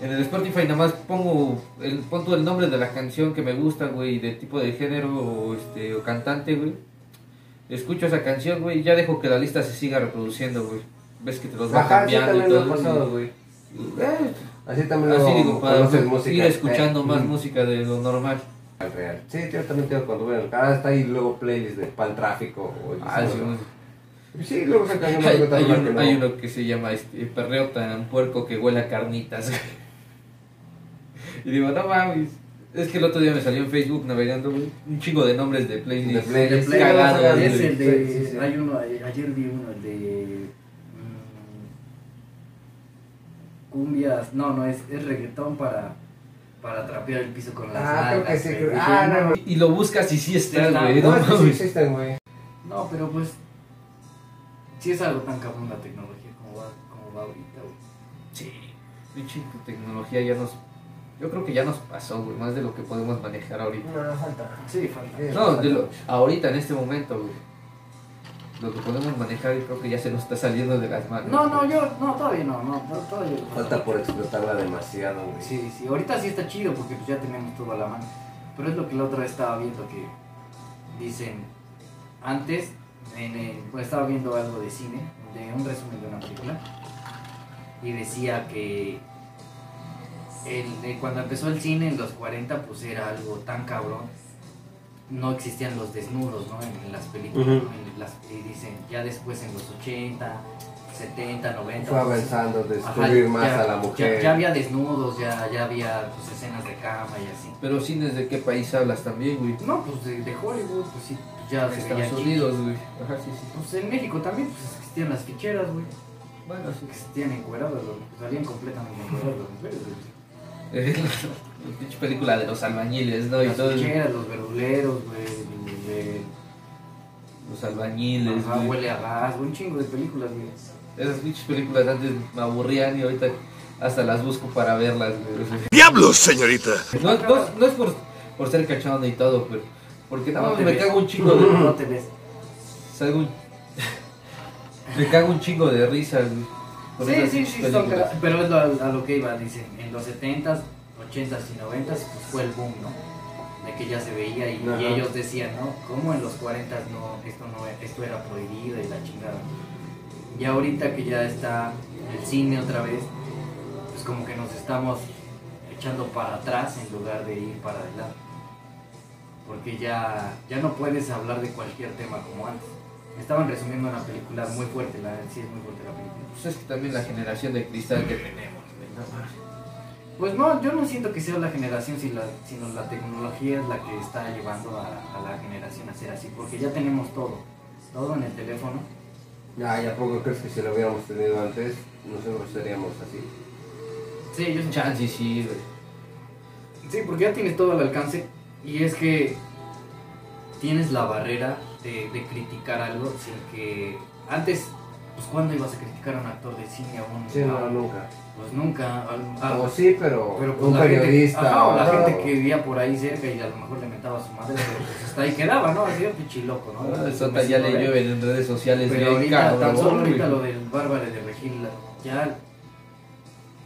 B: En el Spotify nada más pongo el, pon tú el nombre de la canción que me gusta, güey, de tipo de género o, este, o cantante, güey. Escucho esa canción, güey, y ya dejo que la lista se siga reproduciendo, güey. ves que te los va
A: Ajá, sí,
B: cambiando y
A: lo
B: todo.
A: pasado,
B: y-
A: güey.
B: Eh,
A: Así también lo
B: así digo, para ir
A: música.
B: escuchando
A: Eh,
B: más
A: mm,
B: música de lo normal.
A: al real. Sí, yo también tengo cuando el carro, está ahí luego playlist de el tráfico. O
B: Ah, sí,
A: ¿no?
B: sí.
A: Sí, luego una
B: Hay, hay uno,
A: que no.
B: hay uno que se llama este, perreo tan puerco que huele a carnitas. Y digo, no mames. Es que el otro día me salió en Facebook navegando güey, un chingo de nombres de playlists.
A: De playlist.
C: Play- es el de.
A: Sí, sí, sí.
C: Hay uno, ayer vi uno, el de. mm, cumbias. No, no, es, es reggaetón para. Para trapear el piso con las
A: Ah, creo que sí. creo- Ah, no, no.
B: Y lo buscas y sí está,
C: está.
B: güey.
A: No,
B: No,
A: sí existen, güey.
C: No, pero pues. Sí es algo tan cabrón la tecnología como va, como va ahorita, güey.
B: Sí, pinche tecnología ya nos. Yo creo que ya nos pasó, güey, más de lo que podemos manejar ahorita.
A: No, falta.
C: Sí, falta.
B: No, de lo, ahorita en este momento, güey. Lo que podemos manejar, yo creo que ya se nos está saliendo de las manos.
C: No, no, yo. No, todavía no, no, no, todavía no.
A: Falta por explotarla demasiado, güey.
C: Sí, sí, ahorita sí está chido porque pues ya tenemos todo a la mano. Pero es lo que la otra vez estaba viendo que dicen, antes, en el- pues estaba viendo algo de cine, de un resumen de una película, y decía que el- cuando empezó el cine en los 40 pues era algo tan cabrón, no existían los desnudos ¿no? en, en las películas,
A: Ujú.
C: ¿no? En las- y dicen, ya después en los 80, 70, 90,
A: Fue
C: pues,
A: avanzando,
C: Ajá,
A: descubrir más
C: ya-
A: a la mujer.
C: Ya, ya había desnudos, ya, ya había pues, escenas de cama y así.
B: Pero cines de qué país hablas también, güey.
C: No, pues de, de Hollywood, pues sí, pues ya
B: En
C: se veía
B: Estados
C: aquí.
B: Unidos, güey. Ajá, sí, sí.
C: Pues en México también pues, existían las ficheras, güey.
B: Bueno, sí.
C: Existían encueradas, salían completamente encueradas las mujeres, güey.
B: La pinche película de los albañiles, ¿no? Y
C: Las
B: todo. el-
C: ficheras, los verduleros, güey.
B: Los albañiles,
C: Ajá,
B: güey.
C: huele a gas, un chingo de películas, güey.
B: Esas pinches películas antes me aburrían y ahorita hasta las busco para verlas, güey.
D: ¡Diablos, señorita!
B: No, no, no es por, por ser cachondo y todo, pero. Porque no,
C: No te
B: me
C: ves.
B: cago un chingo de.
C: No te ves.
B: salgo un- me cago un chingo de risa, güey. Con
C: Sí,
B: esas
C: sí, sí, son pero es lo, a lo que iba, dicen, en los 70s, 80s y 90s pues fue el boom, ¿no? De que ya se veía y, ellos decían, ¿no? ¿Cómo en los 40s no, esto, no, esto era prohibido y la chingada? Y ahorita que ya está el cine otra vez, pues como que nos estamos echando para atrás en lugar de ir para adelante. Porque ya, ya no puedes hablar de cualquier tema como antes. Estaban resumiendo una película muy fuerte, la, sí es muy fuerte la película.
B: Pues es que también la generación de cristal que tenemos.
C: Pues no, yo no siento que sea la generación, sino la, tecnología es la que está llevando a, a la generación a ser así, porque ya tenemos todo, todo en el teléfono.
A: Ay, ¿a poco crees que si lo hubiéramos tenido antes, nosotros seríamos así?
C: Sí, yo
B: Chance, sí, güey.
C: Sí, porque ya tienes todo al alcance y es que tienes la barrera de, de criticar algo sin que antes, pues cuando ibas a criticar a un actor de cine o un...
A: Sí, no,
C: a-
A: nunca.
C: Pues nunca. al- a-
A: O sí, pero,
C: pero pues
A: un
C: la gente-
A: periodista.
C: ajá, o la gente que vivía por ahí cerca y a lo mejor le mentaba a su madre, pero pues hasta ahí quedaba, ¿no? Así de pinche loco, ¿no?
B: Ah, Sota
C: me
B: ya le
C: ver.
B: llueven en redes sociales
C: Pero ahorita, tan solo ahorita lo del Bárbara de Regil, ya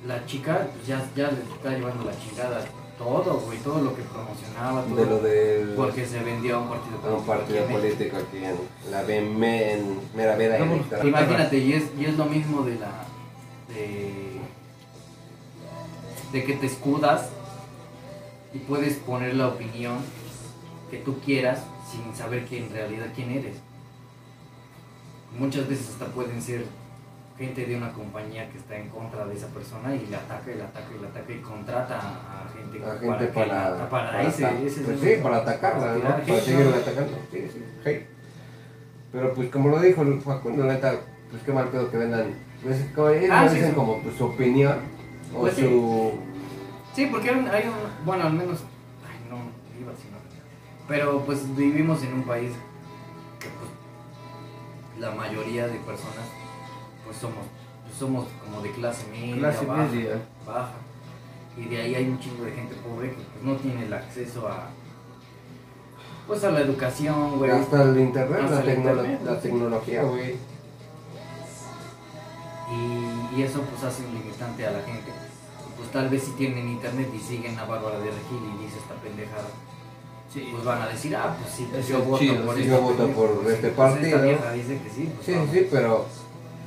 C: la chica pues, ya, ya le está llevando la chingada todo, güey, todo lo que promocionaba, todo.
A: De lo del.
C: Porque se vendió a un partido
A: a un
C: político
A: partido
C: aquí en
A: político aquí en la BM, en Mera Vera
B: No,
A: Electoral.
C: Imagínate, y es, y es lo mismo de la. de. de que te escudas y puedes poner la opinión que tú quieras sin saber que en realidad quién eres. Muchas veces hasta pueden ser gente de una compañía que está en contra de esa persona y le ataca y le ataca y le ataca y contrata a gente, que
A: para,
C: para,
A: para
C: ese,
A: ata-
C: ese-
A: pues sí, para atacarla, Para seguir atacando. Sí, sí, hate. Pero pues como lo dijo el Facundo, neta, pues qué mal pedo que vendan. Pues, como ellos
C: Ah, sí,
A: dicen
C: sí.
A: como pues, su opinión o
C: Pues
A: su.
C: Sí, porque hay un, hay un- bueno, al menos, ay, no, iba así, no. Pero pues vivimos en un país que pues la mayoría de personas pues somos, pues, somos como de clase media,
B: Clase
C: baja,
B: media.
C: baja. Y de ahí hay un chingo de gente pobre que pues no tiene el acceso a pues a la educación, güey.
A: Hasta el internet,
C: Hasta
A: la,
C: el
A: tecnolo-
C: internet,
A: la
C: sí.
A: tecnología, güey.
C: Y, y eso pues hace un limitante a la gente. Pues tal vez si tienen internet y siguen a Bárbara de Regil y dice esta pendejada,
B: Sí.
C: pues van a decir, ah, pues sí, pues
B: Eso
C: yo
B: es
C: voto
B: chido,
C: por
B: sí,
C: este
A: yo voto por
C: pues
A: este
C: pues esta
A: partido.
C: vieja dice que sí, pues
A: Sí,
C: vamos.
A: sí, pero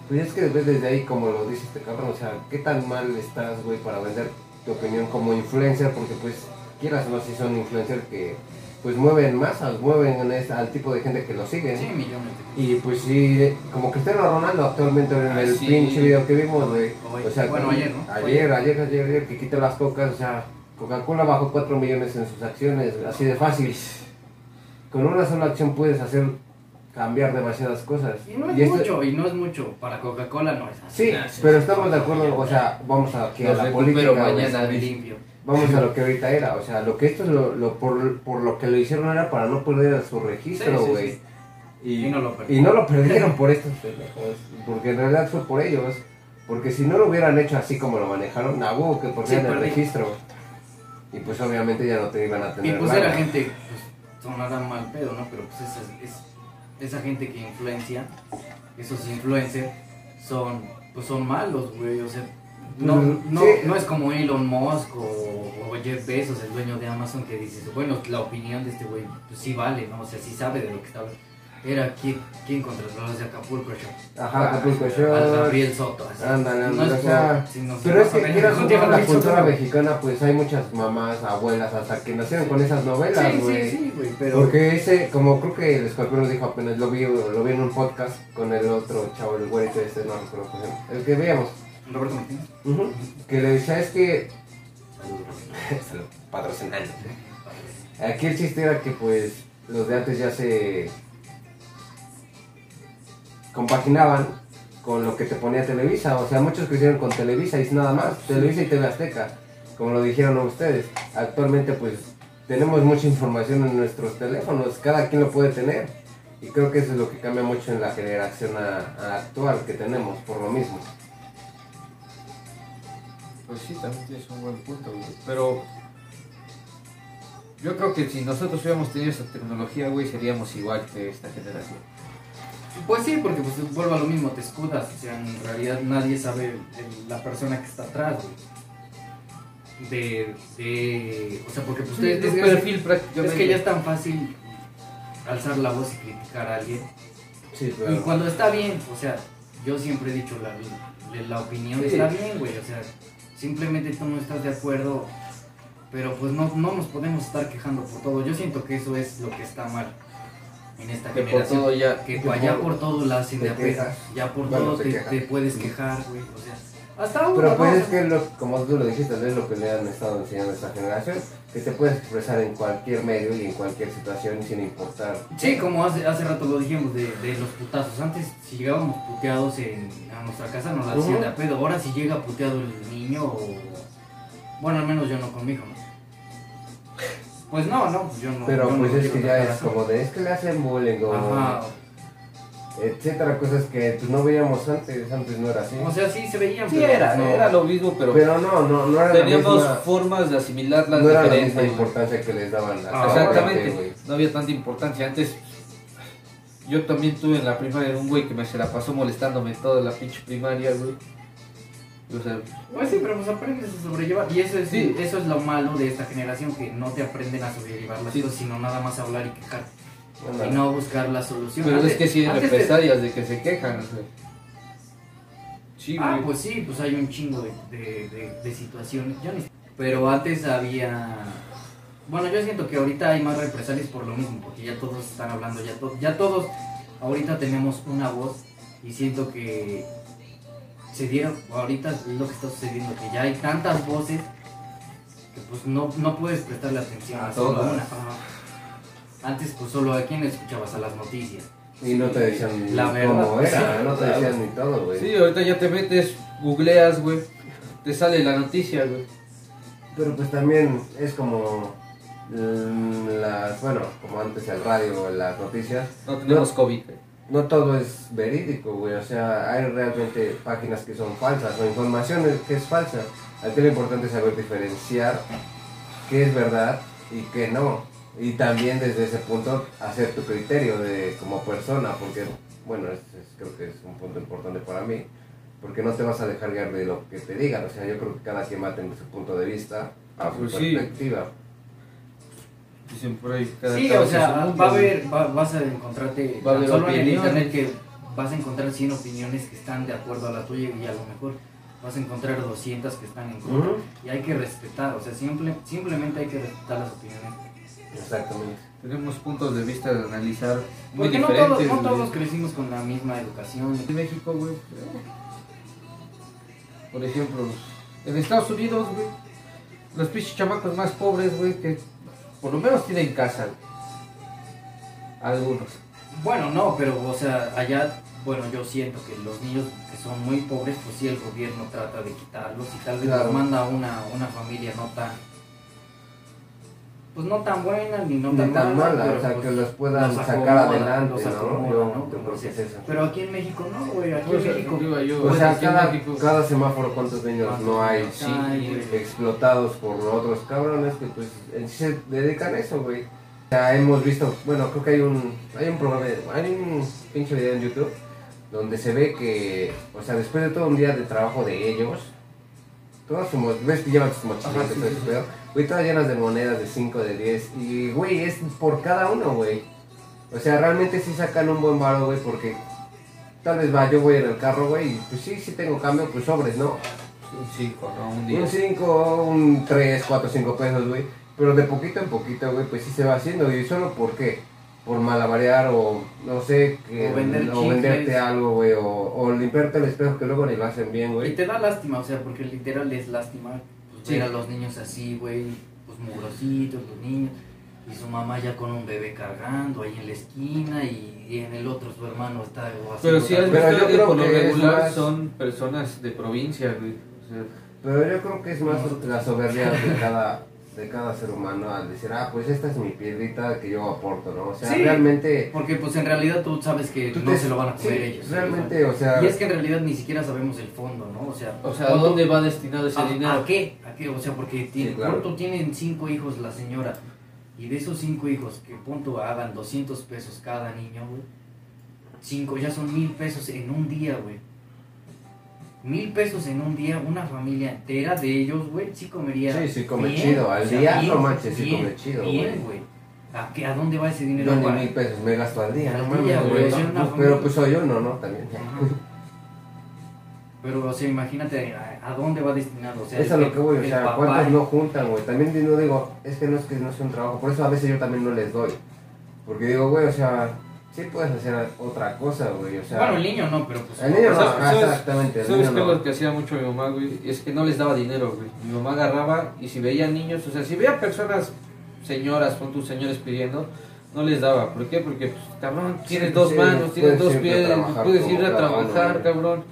A: Pues es que ves desde ahí, como lo dice este cabrón, o sea, ¿qué tan mal estás, güey, para vender tu opinión como influencer? Porque, pues, quieras o no, si son influencers que, pues, mueven masas, mueven al tipo de gente que lo sigue.
C: Sí, millones.
A: Y pues sí, como Cristiano Ronaldo actualmente en
B: Ah,
A: el
B: sí.
A: pinche video que vimos, güey. O sea,
C: Bueno, ayer, ¿no?
A: Ayer, ayer, ayer, ayer, que quitó las cocas, o sea, Coca-Cola bajó 4 millones en sus acciones, así de fácil. Con una sola acción puedes hacer cambiar demasiadas cosas.
C: Y no es
A: Y esto-
C: mucho, y no es mucho. Para Coca-Cola no es así.
A: Sí, pero
C: sí,
A: estamos de acuerdo, o sea, vamos a
B: Los
A: la
B: recupero
A: política.
B: mañana.
C: sabe limpio.
A: Vamos a lo que ahorita era, o sea, lo que esto es lo, lo- por, por lo que lo hicieron era para no perder su registro,
C: Sí, sí,
A: güey.
C: sí.
A: Y,
C: Y no lo perdieron.
A: y no lo perdieron por estos pendejos, porque en realidad fue por ellos. Porque si no lo hubieran hecho así como lo manejaron, a huevo que perdían
C: Sí,
A: el registro. Y pues obviamente ya no te iban a
C: Y
A: tener
C: pues
A: lana.
C: era gente, pues sonará mal pedo, ¿no? Pero pues esa, es, esa gente que influencia, esos influencers, son, pues son malos, güey. O sea, no, no, no es como Elon Musk o, o Jeff Bezos, el dueño de Amazon, que dices, bueno, la opinión de este güey, pues sí vale, ¿no? O sea, sí sabe de lo que está hablando. Era quien, quien contra los de Acapulco Show.
A: Ajá, Acapulco
C: Al
A: Shore.
C: Gabriel Soto, así.
A: Ándale,
C: No
A: ándale, o sea, Pero es que quieras no, la cultura mexicana, pues hay muchas mamás, abuelas, hasta que nacieron con esas novelas,
C: Sí,
A: güey.
C: sí, sí, güey, pero...
A: Porque ese, como creo que el escorpión lo dijo apenas, lo vi, lo vi en un podcast con el otro chavo, el güerito este, no recuerdo cómo se llama, el que veíamos,
C: Roberto Martínez.
A: Ujú, que le decía es que, patrocinando, aquí el chiste era que pues los de antes ya se compaginaban con lo que te ponía Televisa, o sea, muchos crecieron con Televisa y nada más, Televisa y TV Azteca, como lo dijeron ustedes. Actualmente pues tenemos mucha información en nuestros teléfonos, cada quien lo puede tener. Y creo que eso es lo que cambia mucho en la generación a- a actual que tenemos, por lo mismo.
B: Pues sí, también tienes un buen punto, güey. Pero yo creo que si nosotros hubiéramos tenido esa tecnología, güey, seríamos igual que esta generación.
C: Pues sí, porque pues vuelve a lo mismo, te escudas, o sea, en realidad nadie sabe el- la persona que está atrás, güey. De, de, o sea, porque pues
B: Sí,
C: es,
B: tu
C: es-
B: perfil
C: es
B: prácticamente.
C: que ya es tan fácil alzar la voz y criticar a alguien.
A: Sí,
C: Y cuando está bien, o sea, yo siempre he dicho, la, la, la opinión
B: Sí.
C: está bien, güey, o sea, simplemente tú no estás de acuerdo, pero pues no, no nos podemos estar quejando por todo. Yo siento que eso es lo que está mal en esta
B: Que por
C: generación.
B: todo ya.
C: Que
A: Que
C: allá
A: por-
C: por todo la hacen de
A: te
C: a pedo.
A: quejas.
C: Ya por
A: Bueno,
C: todo
A: te
C: puedes quejar, güey. O sea, hasta.
A: Pero pues es que, como tú lo dijiste, es lo que le han estado enseñando a esta generación, que te puedes expresar en cualquier medio y en cualquier situación sin importar.
C: Sí, como hace, hace rato lo dijimos de, de los putazos. Antes, si llegábamos puteados en, a nuestra casa, nos la hacían de a pedo. Ahora, si llega puteado el niño, o... bueno, al menos yo no con mi hijo, ¿no? Pues no, no, pues yo no.
A: Pero
C: yo
A: pues es que ya es como de, es que le hacen bullying o
C: Ajá.
A: etcétera, cosas que pues, no veíamos antes, antes no era así.
C: O sea, sí se veían.
B: Sí,
C: pero
B: era,
C: no.
B: era lo mismo, pero,
A: Pero no, no, no era
B: teníamos
A: la misma,
B: formas de asimilarlas
A: no era la misma importancia que les daban a
C: Ah,
B: Exactamente,
A: güey.
B: no había tanta importancia. Antes, yo también tuve en la primaria un güey que me se la pasó molestándome toda la pinche primaria, güey. O sea,
C: Pues sí, pero pues aprendes a sobrellevar. Y eso es,
B: Sí.
C: eso es lo malo de esta generación, que no te aprenden a sobrellevar las
B: Sí.
C: cosas, sino nada más hablar y quejar. Y no buscar la solución.
B: pero
C: Antes-
B: es que sí hay represalias de que se quejan. o sea. Sí,
C: Ah,
B: güey.
C: pues sí, pues hay un chingo de, de, de- de situaciones. Pero antes había... Bueno, yo siento que ahorita hay más represalias por lo mismo, porque ya todos están hablando, ya, to- ya todos ahorita tenemos una voz y siento que se dieron, ahorita es lo que está sucediendo, que ya hay tantas voces que pues no, no puedes prestarle atención a,
B: A
C: solo
B: todas.
C: una. Antes pues solo a quién escuchabas a las noticias.
A: Y no te decían
C: La verdad,
A: cómo
C: pues,
A: era,
C: sí,
A: no te
B: claro.
A: decían ni todo, güey.
B: Sí, ahorita ya te metes, googleas, güey. Te sale la noticia, güey.
A: Pero pues también es como mm, las, bueno, como antes el radio, las noticias,
B: No tenemos COVID, güey.
A: No todo es verídico, güey. O sea, hay realmente páginas que son falsas o información que es falsa. Aquí lo importante es saber diferenciar qué es verdad y qué no. Y también desde ese punto hacer tu criterio de como persona, porque, bueno, es- es- creo que es un punto importante para mí, porque no te vas a dejar guiar de lo que te digan. O sea, yo creo que cada quien va a tener su punto de vista, a su
B: Pues sí. Dicen por ahí. cada
C: Sí, o sea, va a haber, va- vas a encontrarte
B: Va a
C: tan
B: haber
C: solo en el internet que vas a encontrar 100 opiniones que están de acuerdo a la tuya y a lo mejor vas a encontrar 200 que están en contra. Y hay que respetar, o sea, simple, simplemente hay que respetar las opiniones.
A: Exactamente.
B: Tenemos puntos de vista de analizar muy
C: Porque no
B: diferentes.
C: todos, no todos crecimos con la misma educación.
B: En México, güey. Por ejemplo, en Estados Unidos, güey, los pinches chamacos más pobres, güey, que por lo menos tienen casa. Algunos.
C: Bueno, no, pero, o sea, allá, bueno, yo siento que los niños que son muy pobres, pues sí, el gobierno trata de quitarlos y tal vez
A: Claro.
C: los manda a una, una familia no tan, pues no tan buena ni no
A: Ni
C: tan,
A: tan
C: mala,
A: mala,
C: pero,
A: o sea,
C: pues,
A: que los puedan
C: los
A: sacar adelante, ¿no?
C: acomoda,
A: Yo,
C: ¿no?
A: yo creo que es
C: dice.
A: eso.
C: Pero aquí en México no, güey, aquí
B: Pues,
C: en México.
A: O
B: pues,
A: sea, cada,
B: México-
A: cada semáforo, ¿cuántos niños no hay?
C: Sí,
A: explotados por otros cabrones que pues en sí se dedican a eso, güey. O sea, hemos visto, bueno, creo que hay un, hay un programa, hay un pinche video en YouTube donde se ve que, o sea, después de todo un día de trabajo de ellos, todas sus, ves que llevan sus mochilas
B: sí, sí, sí.
A: güey, todas llenas de monedas de 5, de 10, y güey, es por cada uno, güey. O sea, realmente sí sacan un buen varo, güey, porque tal vez va, yo voy en el carro, güey, y pues sí, sí tengo cambio, pues sobres, ¿no?
B: Un 5, ¿no? Un 10.
A: Un 5, un 3, 4, 5 pesos, güey. Pero de poquito en poquito, güey, pues sí se va haciendo. ¿Y solo por qué? Por malabarear o no sé, que,
C: O vender
A: o venderte algo, güey. O, o limpiarte el espejo que luego ni lo hacen bien,
C: Y
A: güey.
C: te da lástima, o sea, porque literal es lástima pues,
B: Sí.
C: ver a los niños así, güey, pues mugrositos, los niños, y su mamá ya con un bebé cargando ahí en la esquina, y, y en el otro su hermano está o
B: Pero si has visto
A: yo
B: que
A: creo
B: por lo regular
A: más-
B: son personas de provincia, güey. O sea,
A: Pero yo creo que es más la soberbia de cada, de cada ser humano al decir, ah, pues esta es mi piedrita que yo aporto, ¿no? O sea,
C: Sí.
A: realmente.
C: Porque pues en realidad tú sabes que
A: tú
C: no
A: te-
C: se lo van a comer
A: sí,
C: ellos.
A: Realmente, o sea.
C: Y es que en realidad ni siquiera sabemos el fondo, ¿no? O sea,
B: o sea, ¿a dónde va destinado ese
C: ¿a,
B: dinero?
C: ¿A qué? ¿A qué? O sea, porque tiene,
A: Sí, claro.
C: tú tienen cinco hijos la señora, y de esos cinco hijos que punto hagan 200 pesos cada niño, güey. Cinco, ya son mil pesos en un día, güey. Mil pesos en un día, una familia entera de ellos, güey, sí comería.
A: Sí, sí come
C: bien,
A: chido. Al
C: o sea,
A: día,
C: bien,
A: no manches, sí
C: bien,
A: come chido, güey.
C: ¿A, qué- ¿A dónde va ese dinero?
A: Yo ni mil pesos me gasto al día, no
C: día,
A: mames,
C: güey,
A: güey.
C: o sea, una
A: Pero pues soy uno, ¿no? También.
C: Ajá. Pero, o sea, imagínate a, a dónde va destinado. O sea,
A: Eso es lo que voy, o sea, ¿cuántos no juntan, güey? También no digo, es que no es que no sea un trabajo, por eso a veces yo también no les doy. Porque digo, güey, o sea, sí puedes hacer otra cosa, güey, o sea...
C: Bueno, el niño no, pero pues.
A: El niño no,
B: ¿Sabes-
A: ah,
B: sabes-
A: exactamente, el
B: ¿Sabes
A: niño
B: qué es
A: no.
B: lo que hacía mucho mi mamá, güey? Es que no les daba dinero, güey. Mi mamá agarraba y si veía niños, o sea, si veía personas, señoras, con tus señores pidiendo, no les daba. ¿Por qué? Porque, pues, cabrón, tienes
A: Sí,
B: dos
A: sí,
B: manos, tienes dos pies, puedes ir a trabajar, cabrón.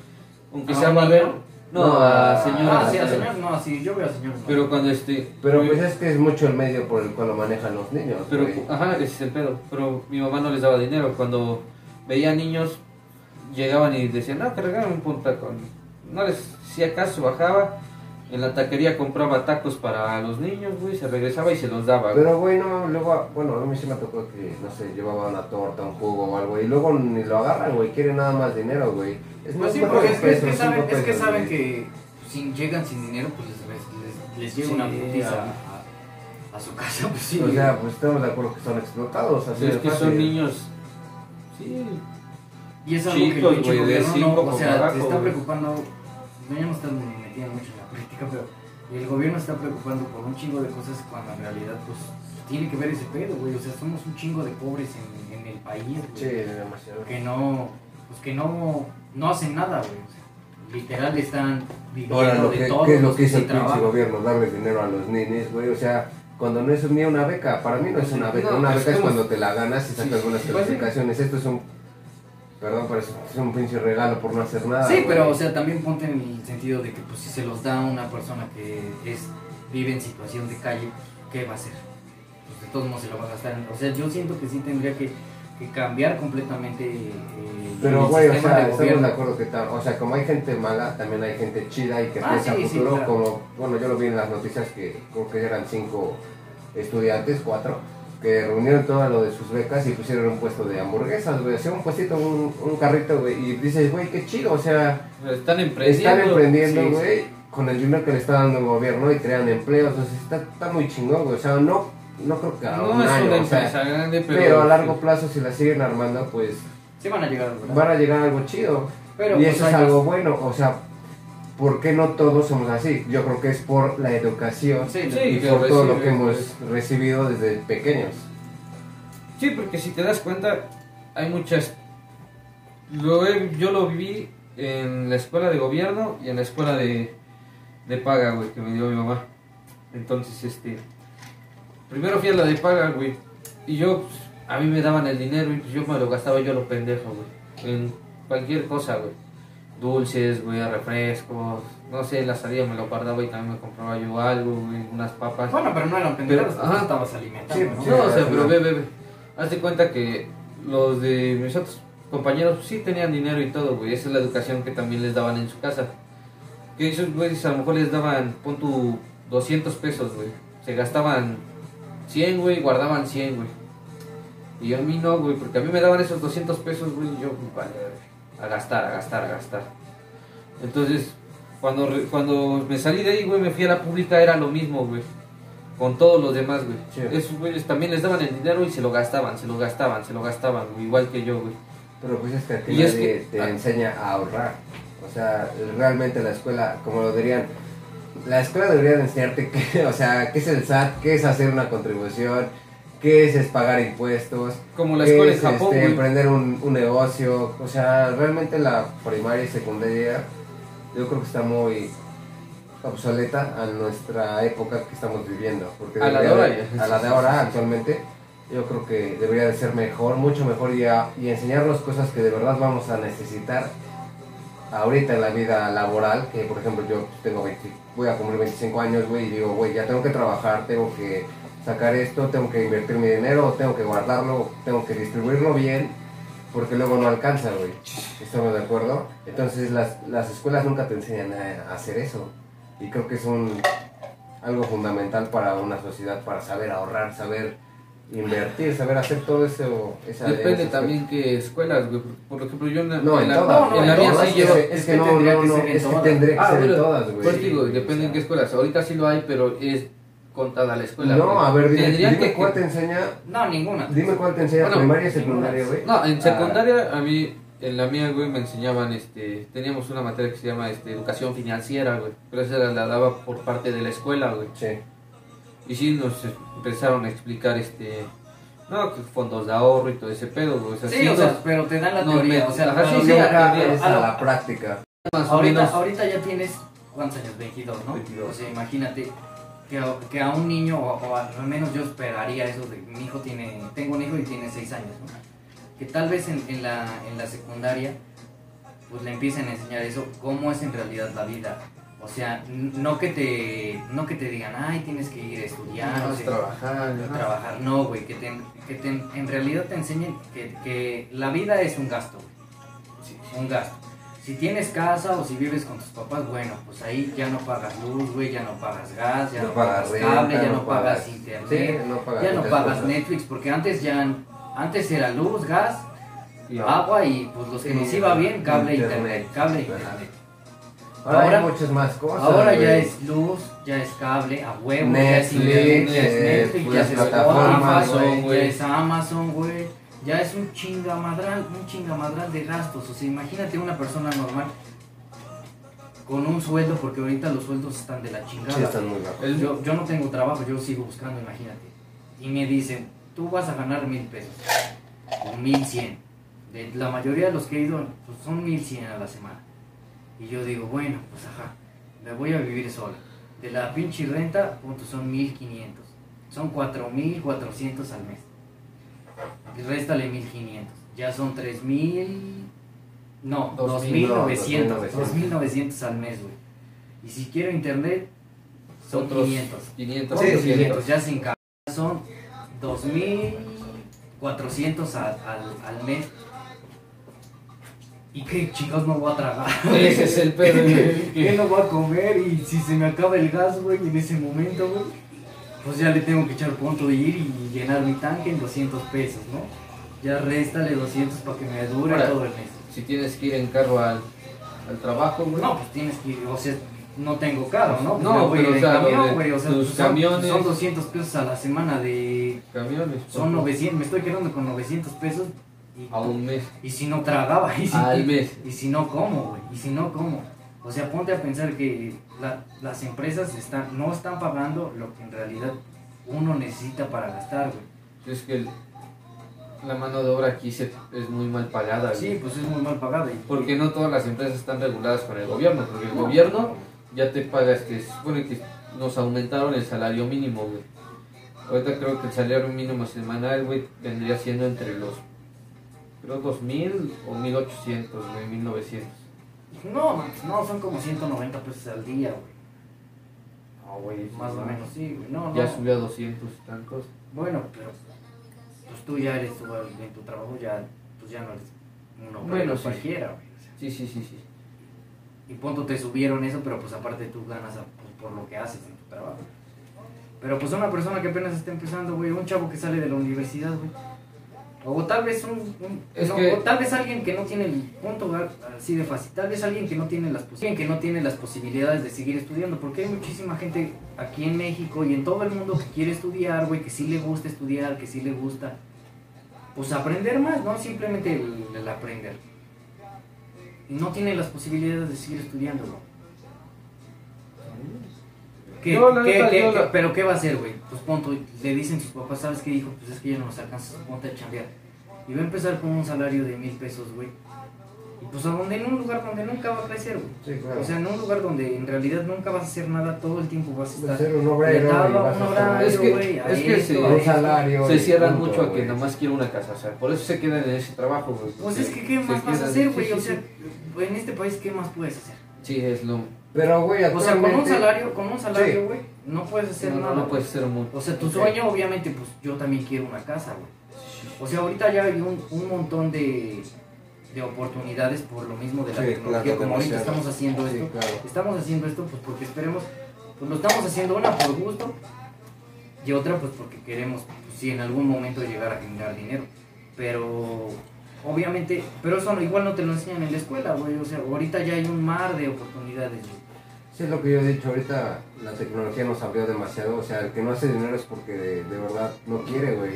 B: Aunque
C: ¿A
B: sea ver. No,
A: No,
B: a
A: a-
B: señoras.
C: Ah, sí, a señor no, sí, yo veo a señor no.
B: Pero cuando este.
A: Pero
B: mi-
A: pues es que es mucho el medio por el cual lo manejan los niños,
B: Pero,
A: güey.
B: ajá, ese es el pedo. Pero mi mamá no les daba dinero. Cuando veía niños, llegaban y decían, no, que regalen un punta con. No les, si acaso bajaba, en la taquería compraba tacos para los niños, güey, se regresaba y se los daba. güey.
A: Pero, güey, no, luego, bueno, a mí sí me tocó que, no sé, llevaba una torta, un jugo o algo, y luego ni lo agarran, güey, quieren nada más dinero, güey. Es
C: Pues sí,
A: más,
C: porque es que, es que
A: pesos,
C: saben,
A: cinco
C: es que,
A: pesos,
C: saben que si llegan sin dinero, pues les, les, les llega
B: Sí,
C: una putiza
B: a-
C: a, a su casa, pues sí.
A: O sea, pues estamos de acuerdo que son explotados, así
B: es
A: de
B: que
A: fácil.
B: son niños. Sí,
C: y es algo
B: chicos,
C: que el pinche gobierno
B: cinco
C: no, o sea, se está preocupando, no, ya no están metiendo mucho en la política, pero el gobierno está preocupando por un chingo de cosas cuando en realidad, pues, tiene que ver ese pedo, güey, o sea, somos un chingo de pobres en, en el país, güey.
A: Sí, demasiado.
C: que no, pues que no, no hacen nada, güey. Literal están viviendo
A: Ahora, lo
C: de
A: que,
C: todo.
A: ¿qué es lo que hizo el pinche gobierno? Darle dinero a los ninis, güey, o sea... Cuando no es ni una beca, para mí no es una beca.
B: No,
A: una beca es
B: como-
A: cuando te la ganas y sacas
B: Sí,
A: algunas
B: pues sí.
A: calificaciones. Esto es un. Perdón, pero es es un pinche regalo por no hacer nada.
C: Sí,
A: güey.
C: pero o sea, también ponte en el sentido de que pues si se los da a una persona que es vive en situación de calle, ¿qué va a hacer? Pues de todos modos se lo va a gastar. O sea, yo siento que sí tendría que, que cambiar completamente eh,
A: Pero, güey, o sea,
C: de
A: estamos de acuerdo que tal. O sea, como hay gente mala, también hay gente chida y que
C: Ah,
A: piensa
C: sí, sí,
A: futuro.
C: claro.
A: Como, bueno, yo lo vi en las noticias que creo que eran cinco estudiantes, cuatro, que reunieron todo lo de sus becas y pusieron un puesto de hamburguesas, güey. Hacían un puestito, un, un carrito, güey. Y dices, güey, qué chido, o sea,
B: están emprendiendo.
A: están emprendiendo,
C: sí,
A: güey, con el dinero que le está dando el gobierno y crean empleos. O sea, está, está muy chingón, güey. O sea, no, no creo que a
B: No
A: un
B: es
A: año,
B: una
A: o sea,
B: empresa grande, pero.
A: pero a largo plazo, si la siguen armando, pues.
C: Sí, van a llegar, ¿verdad?
A: van a llegar a algo chido.
C: Pero,
A: y
C: pues,
A: eso es algo bueno, o sea, ¿por qué no todos somos así? Yo creo que es por la educación
C: Sí,
B: Sí,
A: y por todo lo que hemos
B: pues.
A: recibido desde pequeños.
B: Sí, porque si te das cuenta, hay muchas... Lo he- yo lo viví en la escuela de gobierno y en la escuela de, de paga, güey, que me dio mi mamá. Entonces, este... Primero fui a la de paga, güey. Y yo, pues, a mí me daban el dinero y pues yo me lo gastaba yo lo pendejo, güey. En cualquier cosa, güey. Dulces, güey, refrescos. No sé, la salida me lo guardaba y también me compraba yo algo, güey, unas papas.
C: Bueno, pero no eran
B: Pero,
C: pues,
B: ajá.
C: estabas alimentando,
A: Sí,
C: ¿no?
A: sí.
B: No, o sea,
A: al
B: pero ve, ve, ve. Hazte cuenta que los de mis otros compañeros sí tenían dinero y todo, güey. Esa es la educación que también les daban en su casa. Que esos güeyes a lo mejor les daban, pon tu 200 pesos, güey. Se gastaban 100, güey, guardaban 100, güey. Y a mí no, güey, porque a mí me daban esos 200 pesos, güey, y yo, vale, a gastar, a gastar, a gastar. Entonces, cuando, cuando me salí de ahí, güey, me fui a la pública, era lo mismo, güey. Con todos los demás, güey.
A: Sí.
B: Esos güeyes también les daban el dinero y se lo gastaban, se lo gastaban, se lo gastaban, güey, igual que yo, güey.
A: Pero pues es que
B: Y es que-
A: te
B: ah.
A: enseña a ahorrar. O sea, realmente la escuela, como lo dirían, la escuela debería de enseñarte qué, o sea, qué es el SAT, qué es hacer una contribución, qué es, es pagar impuestos,
B: Como la
A: qué
B: escuela
A: es
B: en Japón,
A: este, emprender un, un negocio. O sea, realmente la primaria y secundaria yo creo que está muy obsoleta a nuestra época que estamos viviendo. Porque
B: A la de ahora
A: a la de ahora actualmente yo creo que debería de ser mejor, mucho mejor y, a- y enseñarnos cosas que de verdad vamos a necesitar ahorita en la vida laboral, que por ejemplo yo tengo 20, voy a cumplir 25 años, güey, y digo, güey, ya tengo que trabajar, tengo que sacar esto, tengo que invertir mi dinero, tengo que guardarlo, tengo que distribuirlo bien, porque luego no alcanza, güey. ¿Estamos de acuerdo? Entonces las, las escuelas nunca te enseñan a, a hacer eso. Y creo que es un algo fundamental para una sociedad, para saber ahorrar, saber invertir, saber hacer todo eso. Esa,
B: Depende
A: ese-
B: también qué escuelas, güey. Por ejemplo, yo en la,
A: No, en
B: la,
A: todas.
C: no,
B: en la
C: en
B: mía sí
A: que, es que
C: que
A: no,
C: tendría
A: no,
C: que
A: no, es que tendría que
B: Ah,
A: ser en
B: bueno,
A: todas, güey.
B: Pues digo, depende en qué escuelas. Ahorita sí lo hay, pero es contada la escuela.
A: No,
B: güey.
A: a ver, dime, dime
B: que-
A: cuál te enseña,
C: No, ninguna.
A: dime cuál te enseña
B: Bueno,
A: primaria y
C: ninguna.
A: secundaria, güey.
B: No, en
A: Ah,
B: secundaria a mí, en la mía, güey, me enseñaban, este, teníamos una materia que se llama, este, educación financiera, güey. Pero esa la, la daba por parte de la escuela, güey.
A: Sí.
B: Y sí nos empezaron a explicar, este, no, que fondos de ahorro y todo ese pedo, güey. O sea,
C: Sí,
B: sí
C: o sea,
B: nos-
C: pero te dan la teoría,
B: met-
C: o sea,
B: ajá, sí, a-
C: la-
A: la práctica.
B: más
C: ahorita,
B: menos-
C: ahorita ya tienes, ¿cuántos años? 22, ¿no?
A: 22.
C: O sea, imagínate que a, que a un niño, o, o al menos yo esperaría eso de mi hijo tiene, tengo un hijo y tiene 6 años, ¿no? Que tal vez en, en la, en la secundaria, pues le empiecen a enseñar eso, cómo es en realidad la vida. O sea, no que te, no que te digan, ay, tienes que ir a estudiar, o
B: Vas a
C: sea,
B: trabajar, ajá.
C: trabajar. No, güey, que, te, que te- en realidad te enseñen que, que la vida es un gasto, güey. Sí, un gasto. Si tienes casa o si vives con tus papás, bueno, pues ahí ya no pagas luz, güey, ya no pagas gas, ya no, pagas
A: renta,
C: cable, ya no, pagas, internet,
A: Sí, no pagas
C: ya no pagas. Netflix, porque antes ya, antes era luz, gas,
B: Y
C: agua y pues los que nos iba bien, cable e
A: internet.
C: internet, cable internet.
A: Ahora,
C: Ahora-
A: hay muchas más cosas.
C: Ahora ya es luz, ya es cable, a huevo, ya es
A: Netflix,
C: ya es
A: eh,
C: Netflix, ya es
A: plataformas,
C: Spotify,
B: güey.
C: ya es Amazon, güey. Ya es un chingamadral, un chingamadral de gastos. O sea, imagínate una persona normal con un sueldo, porque ahorita los sueldos están de la chingada.
A: Sí, están muy bajos.
B: El-
C: Yo, yo no tengo trabajo, yo sigo buscando, imagínate. Y me dicen, tú vas a ganar mil pesos, o mil cien. De la mayoría de los que he ido, pues son mil cien a la semana. Y yo digo, bueno, pues ajá, me voy a vivir sola. De la pinche renta, punto, son mil quinientos. Son cuatro mil cuatrocientos al mes. Y réstale mil quinientos. Ya son tres mil... No,
B: Dos
C: dos
B: mil,
C: mil
A: no,
C: novecientos.
A: 2.900.
C: Dos mil novecientos al mes, güey. Y si quiero internet, son
B: Otros
C: 500.
B: 500.
A: Sí,
C: Otros
A: sí,
C: 500, ya sin carga. Son 2.400 al, al, al mes. ¿Y qué chicos no voy a tragar?
B: Ese es el pedo, güey.
C: ¿Qué no voy a comer? Y si se me acaba el gas, güey, en ese momento, güey, pues ya le tengo que echar punto de ir y llenar mi tanque en 200 pesos, ¿no? Ya réstale 200 para que me dure
B: Ahora,
C: todo el mes.
B: Si tienes que ir en carro al, al trabajo, güey.
C: No, pues tienes que ir, o sea, no tengo carro, ¿no? Pues
B: No,
C: voy
B: pero, o sea,
C: camión, güey, o sea,
B: tus
C: pues son,
B: camiones.
C: son 200 pesos a la semana de...
B: camiones.
C: Son 900, me estoy quedando con 900 pesos Y,
B: A un mes.
C: y si no tragaba, y si,
B: Al mes.
C: y si no como, güey, y si no como. O sea, ponte a pensar que la- las empresas están, no están pagando lo que en realidad uno necesita para gastar, güey.
B: Es que el- la mano de obra aquí se- es muy mal pagada. güey.
C: Sí, pues es muy mal pagada. y-
B: Porque no todas las empresas están reguladas con el gobierno. Porque el
C: No.
B: gobierno ya te pagas que se supone que nos aumentaron el salario mínimo, güey. Ahorita creo que el salario mínimo semanal, güey, vendría siendo entre los, creo, 2000 o 1800, güey, 1900.
C: No, man, no, son como 190 pesos al día, güey.
B: Ah, güey,
C: Más o menos, sí, güey. No,
B: Ya
C: no.
B: subió a 200 y tantos.
C: Bueno, pero pues tú ya eres, en tu trabajo ya, pues ya no eres uno
B: Bueno, sí.
C: cualquiera, güey. o sea.
B: Sí, sí, sí, sí.
C: Y punto te subieron eso, pero pues aparte tú ganas a- pues, por lo que haces en tu trabajo. Pero pues una persona que apenas está empezando, güey, un chavo que sale de la universidad, güey. O tal vez un, un-
B: Es
C: no,
B: que-
C: o tal vez alguien que no tiene el punto así de fácil, tal vez alguien que no tiene las que no tiene las posibilidades de seguir estudiando, porque hay muchísima gente aquí en México y en todo el mundo que quiere estudiar, güey, que sí le gusta estudiar, que sí le gusta pues aprender más, no simplemente el, el aprender. Y no tiene las posibilidades de seguir estudiando. ¿Qué-
B: Yo, la
C: qué-
B: neta,
C: qué-
B: yo
C: qué-
B: la-
C: pero ¿qué va a hacer, güey? Pues punto, le dicen sus papás, ¿sabes qué dijo? Pues es que ya no nos alcanza, ponte a chambear. Y va a empezar con un salario de mil pesos, güey. Y pues a donde, en un lugar donde nunca va a crecer, güey.
A: Sí, claro.
C: O sea, en un lugar donde en realidad nunca vas a hacer nada, todo el tiempo vas a
A: Vas
C: estar...
A: a ser un obrero y vas a
C: horario,
B: Es que- es que sí,
A: un salario.
B: Se
A: y
B: cierran
A: punto,
B: mucho a que
A: güey.
B: nomás quiere una casa, o sea, por eso se quedan en ese trabajo, güey.
C: Pues es que, ¿qué
B: Se
C: más vas a
B: quedan-
C: hacer,
B: sí,
C: güey?
B: sí,
C: O
B: sí.
C: sea, en este país, ¿qué más puedes hacer?
B: Sí, es lo...
A: Pero, güey,
C: O sea, con un salario, con un salario,
A: Sí.
C: güey, no puedes hacer
B: No,
C: nada.
B: no, no puedes hacer mucho.
C: O sea, tu sueño, obviamente, pues yo también quiero una casa, güey. O sea, ahorita ya hay un, un montón de, de oportunidades por lo mismo de la
A: Sí,
C: tecnología,
A: claro,
C: como ahorita estamos haciendo
A: Sí,
C: esto.
A: claro.
C: Estamos haciendo esto, pues porque esperemos, pues lo estamos haciendo una por gusto y otra, pues porque queremos, pues sí, en algún momento llegar a generar dinero. Pero, obviamente, pero eso no- igual no te lo enseñan en la escuela, güey. O sea, ahorita ya hay un mar de oportunidades, güey.
A: Sí, es lo que yo he dicho ahorita, la tecnología nos abrió demasiado, o sea, el que no hace dinero es porque de, de verdad no quiere, güey.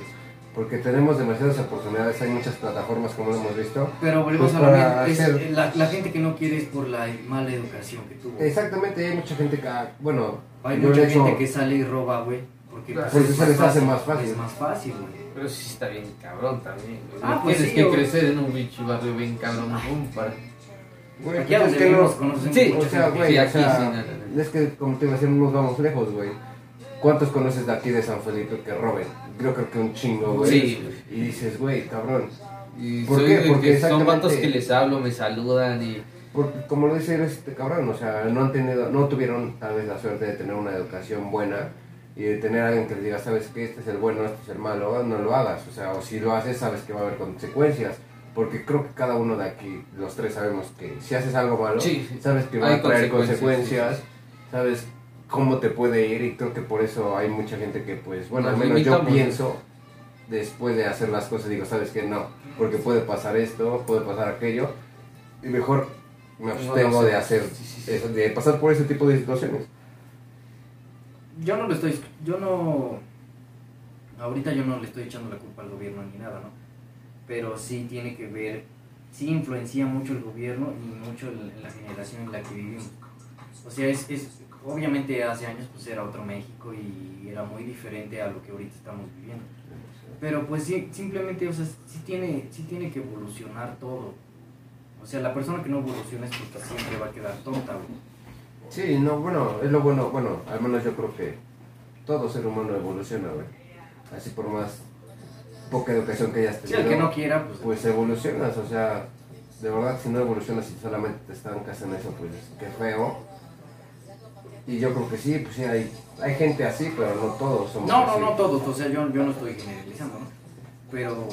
A: Porque tenemos demasiadas oportunidades, hay muchas plataformas como lo hemos visto.
C: Pero volvemos
A: Pues
C: a lo es-
A: hacer-
C: la, la gente que no quiere es por la mala educación que tuvo.
A: Exactamente, hay mucha gente que, ah, bueno,
C: Hay mucha
A: hecho,
C: gente que sale y roba, güey. Porque
B: Claro.
C: pues,
A: Porque
C: es
A: se les hace más fácil.
C: Es más fácil, güey.
B: Pero sí está bien cabrón también, güey.
C: Ah, pues
B: Tienes
C: sí,
B: que crecer en un bicho barrio bien cabrón, pum, para...
A: güey,
C: Aquí
A: pues es que no-
C: conocen
B: Sí,
A: o sea, güey,
B: Sí,
A: o sea,
B: sí,
A: es que como te iba a decir, no nos vamos lejos, güey. ¿Cuántos conoces de aquí de San Felipe que roben? Yo creo que un chingo, güey.
B: Sí.
A: Y dices, güey, cabrón.
B: Y
A: ¿Por
B: soy
A: qué? Porque
B: que son vatos que les hablo, me saludan y...
A: Porque como lo dice este cabrón, o sea, no han tenido, no tuvieron tal vez la suerte de tener una educación buena y de tener a alguien que les diga, sabes que este es el bueno, este es el malo, no lo hagas, o sea, o si lo haces sabes que va a haber consecuencias, porque creo que cada uno de aquí, los tres sabemos que si haces algo malo,
B: Sí, sí.
A: sabes que va
B: Hay
A: a traer
B: consecuencias,
A: consecuencias,
B: sí,
A: sabes cómo te puede ir y creo que por eso hay mucha gente que pues, bueno,
B: Nos
A: al menos yo pienso después de hacer las cosas, digo, sabes que no, porque puede pasar esto, puede pasar aquello, y mejor me
B: No lo
A: abstengo de
B: hacer.
A: eso, de pasar por ese tipo de situaciones.
C: Yo no le estoy, yo no, ahorita yo no le estoy echando la culpa al gobierno ni nada, ¿no? Pero sí tiene que ver, sí influencia mucho el gobierno y mucho el- la generación en la que vivimos. O sea, es, es, obviamente hace años pues era otro México y era muy diferente a lo que ahorita estamos viviendo. Pero pues sí, simplemente, o sea, sí tiene, sí tiene que evolucionar todo. O sea, la persona que no evoluciona es porque siempre va a quedar tonta.
A: Sí, no, bueno, es lo bueno, bueno, al menos yo creo que todo ser humano evoluciona, güey. Así por más poca educación que hayas
C: Si
A: tenido.
C: el que no quiera, pues...
A: pues evolucionas, o sea, de verdad si no evolucionas y solamente te estancas en eso, pues qué feo. Y yo creo que sí, pues sí, hay, hay gente así, pero no todos somos
C: No, no,
A: así.
C: no todos, o sea, yo, yo no estoy generalizando, ¿no? Pero